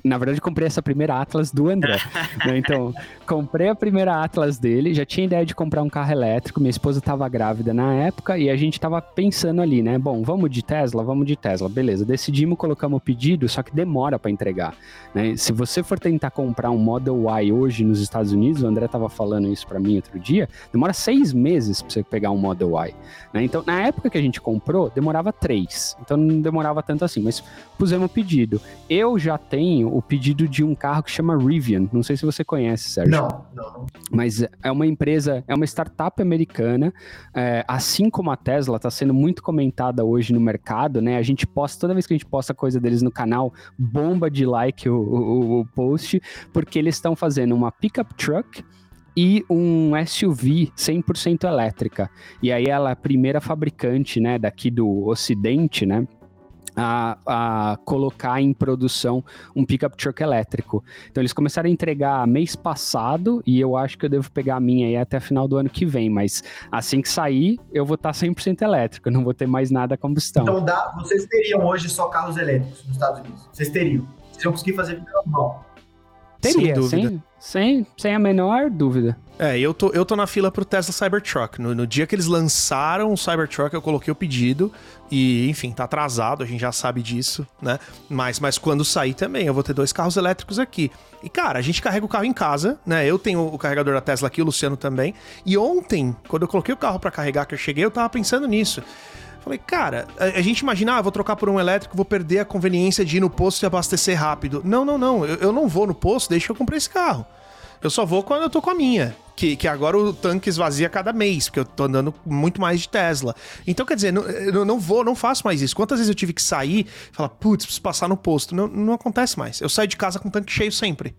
na verdade, comprei essa primeira Atlas do André. né? *laughs* Então, comprei a primeira Atlas dele, já tinha ideia de comprar um carro elétrico. Minha esposa estava grávida na época e a gente estava pensando ali, né? Bom, vamos de Tesla, vamos de Tesla. Beleza, decidimos, colocamos o pedido, só que demora para entregar. Né? Se você for tentar comprar um Model Y hoje nos Estados Unidos, o André estava falando isso para mim outro dia, demora seis meses para você pegar um Model Y. Né? Então, na época que a gente comprou, demorava três. Então, não demorava tanto assim, mas pusemos o pedido. Eu já tenho o pedido de um carro que chama Rivian. Não sei se você conhece, Sérgio. Não, não. Mas é uma empresa, é uma startup americana, é, assim como a Tesla está sendo muito comentada hoje no mercado, né? A gente posta, toda vez que a gente posta coisa deles no canal, bomba de like o, o, o post, porque eles estão fazendo uma pickup truck e um SUV 100% elétrica. E aí ela é a primeira fabricante, né, daqui do Ocidente, né, a, a, colocar em produção um pickup truck elétrico. Então eles começaram a entregar mês passado e eu acho que eu devo pegar a minha aí até final do ano que vem, mas assim que sair eu vou estar 100% elétrico, não vou ter mais nada a combustão. Então dá, vocês teriam hoje só carros elétricos nos Estados Unidos? Vocês teriam? Vocês iam conseguir fazer normal? Teria, sem, sem, sem, sem a menor dúvida. É, eu tô, eu tô na fila pro Tesla Cybertruck. No, no, dia que eles lançaram o Cybertruck, eu coloquei o pedido. E, enfim, tá atrasado, a gente já sabe disso, né? Mas, mas quando sair também, eu vou ter dois carros elétricos aqui. E, cara, a gente carrega o carro em casa, né? Eu tenho o carregador da Tesla aqui, o Luciano também. E ontem, quando eu coloquei o carro para carregar, que eu cheguei, eu tava pensando nisso. Falei, cara, a, a gente imagina, ah, vou trocar por um elétrico, vou perder a conveniência de ir no posto e abastecer rápido. Não, não, não. Eu, eu não vou no posto, deixa eu comprar esse carro. Eu só vou quando eu tô com a minha. Que, que agora o tanque esvazia cada mês, porque eu tô andando muito mais de Tesla. Então, quer dizer, não, eu não vou, não faço mais isso. Quantas vezes eu tive que sair e falar, putz, preciso passar no posto? Não, não acontece mais. Eu saio de casa com o tanque cheio sempre.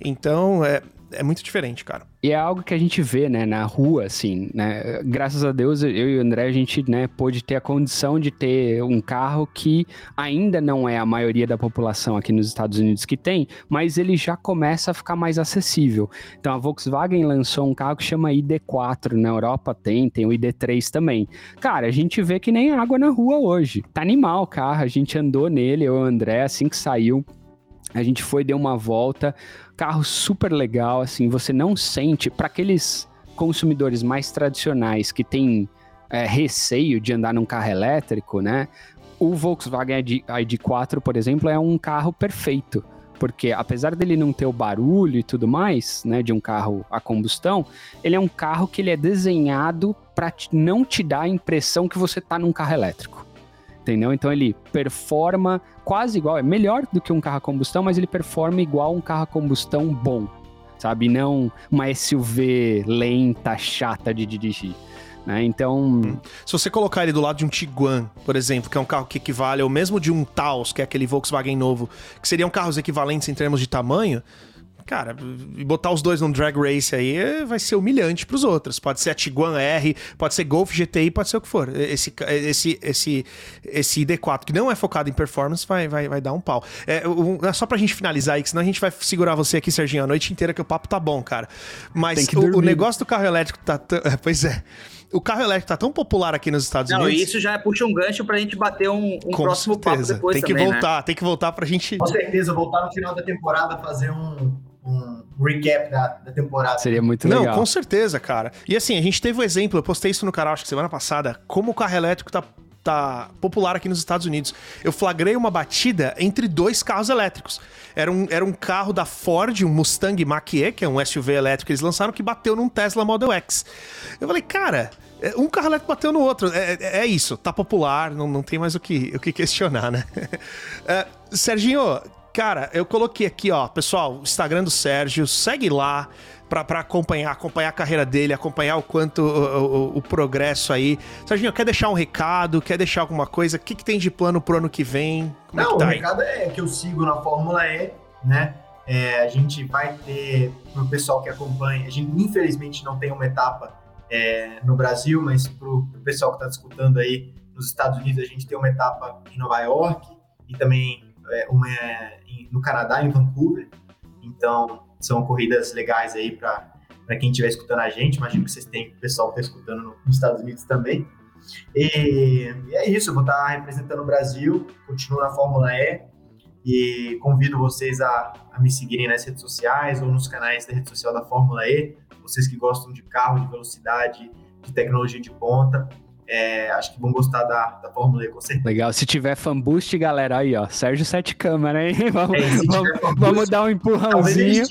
Então, é, é muito diferente, cara. E é algo que a gente vê, né, na rua, assim, né? Graças a Deus, eu e o André, a gente, né, pôde ter a condição de ter um carro que ainda não é a maioria da população aqui nos Estados Unidos que tem, mas ele já começa a ficar mais acessível. Então, a Volkswagen lançou um carro que chama ID4, na Europa tem, tem o ID3 também. Cara, a gente vê que nem água na rua hoje. Tá animal o carro, a gente andou nele, eu e o André, assim que saiu, a gente foi, deu uma volta, carro super legal, assim, você não sente, para aqueles consumidores mais tradicionais que têm é, receio de andar num carro elétrico, né? O Volkswagen ID, ID4, por exemplo, é um carro perfeito, porque apesar dele não ter o barulho e tudo mais, né, de um carro a combustão, ele é um carro que ele é desenhado para não te dar a impressão que você está num carro elétrico entendeu? Então ele performa quase igual, é melhor do que um carro a combustão, mas ele performa igual um carro a combustão bom, sabe? Não uma SUV lenta, chata de dirigir. Né? Então. Hum. Se você colocar ele do lado de um Tiguan, por exemplo, que é um carro que equivale ao mesmo de um Taos, que é aquele Volkswagen novo, que seriam carros equivalentes em termos de tamanho, cara, e botar os dois num drag race aí é, vai ser humilhante pros outros. Pode ser a Tiguan R, pode ser Golf GTI, pode ser o que for. Esse, esse, esse, esse ID4 que não é focado em performance vai, vai, vai dar um pau. É, um, é só pra gente finalizar aí, que senão a gente vai segurar você aqui, Serginho, a noite inteira que o papo tá bom, cara. Mas o, o, negócio do carro elétrico tá. *laughs* Pois é o carro elétrico tá tão popular aqui nos Estados Não, Unidos. Não, isso já puxa um gancho pra gente bater um, um Com próximo certeza. papo depois Tem que também, voltar, né? tem que voltar pra gente. Com certeza, voltar no final da temporada fazer um, um recap da, da temporada. Seria muito legal. Não, com certeza, cara. E assim, a gente teve o um exemplo, eu postei isso no canal acho que semana passada, como o carro elétrico tá tá popular aqui nos Estados Unidos. Eu flagrei uma batida entre dois carros elétricos. Era um, era um carro da Ford, um Mustang Mach-E, que é um SUV elétrico que eles lançaram, que bateu num Tesla Model X. Eu falei, cara, é, um carro elétrico bateu no outro. É, é, é isso, tá popular, não, não tem mais o que, o que questionar, né? *laughs* é, Serginho, cara, eu coloquei aqui, ó, pessoal, o Instagram do Sérgio, segue lá para acompanhar, acompanhar a carreira dele, acompanhar o quanto o, o, o, progresso aí. Serginho, quer deixar um recado? Quer deixar alguma coisa? O que, que tem de plano pro ano que vem? Como Não, é que tá o recado é que eu sigo na Fórmula E, né? É, a gente vai ter, pro pessoal que acompanha, a gente infelizmente não tem uma etapa é, no Brasil, mas pro, pessoal que está disputando aí nos Estados Unidos, a gente tem uma etapa em Nova York e também é, uma em, no Canadá, em Vancouver. Então, são corridas legais aí para quem estiver escutando a gente. Imagino que vocês têm pessoal que está escutando no, nos Estados Unidos também. E, e, é isso, eu vou estar tá representando o Brasil, continuo na Fórmula E e convido vocês a, a me seguirem nas redes sociais ou nos canais da rede social da Fórmula E. Vocês que gostam de carro, de velocidade, de tecnologia de ponta, é, acho que vão gostar da, da Fórmula E, com certeza. Legal. Se tiver fanboost, galera, aí, ó. Sérgio Sete Câmara, hein? Vamos, *laughs* é, vamos, vamos, dar um empurrãozinho.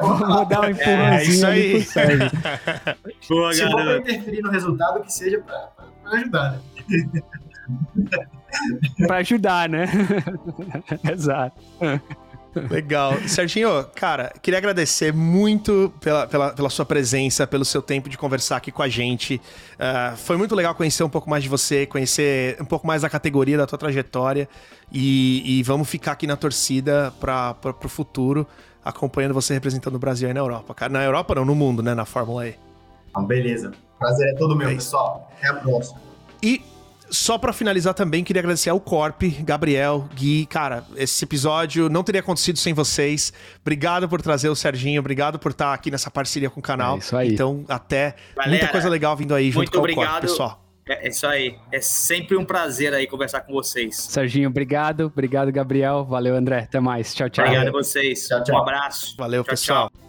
vamos dar um empurrãozinho é, aí. pro Sérgio. *laughs* Boa, Se for interferir no resultado, que seja pra ajudar, né? pra ajudar, né? *laughs* Exato. Legal. Serginho, cara, queria agradecer muito pela, pela, pela, sua presença, pelo seu tempo de conversar aqui com a gente. Uh, foi muito legal conhecer um pouco mais de você, conhecer um pouco mais da categoria, da tua trajetória. E, e vamos ficar aqui na torcida para o futuro, acompanhando você representando o Brasil aí na Europa. Cara, na Europa não, no mundo, né? Na Fórmula E. Então, beleza. Prazer é todo meu, é pessoal. Até a próxima. E só para finalizar também, queria agradecer ao Corp, Gabriel, Gui. Cara, esse episódio não teria acontecido sem vocês. Obrigado por trazer o Serginho, obrigado por estar aqui nessa parceria com o canal. É isso aí. Então, até Galera, muita coisa legal vindo aí junto com obrigado. o Corp, pessoal. É, é isso aí. É sempre um prazer aí conversar com vocês. Serginho, obrigado. Obrigado, Gabriel. Valeu, André. Até mais. Tchau, tchau. Obrigado a vocês. Tchau, tchau. Um abraço. Valeu, tchau, pessoal. Tchau.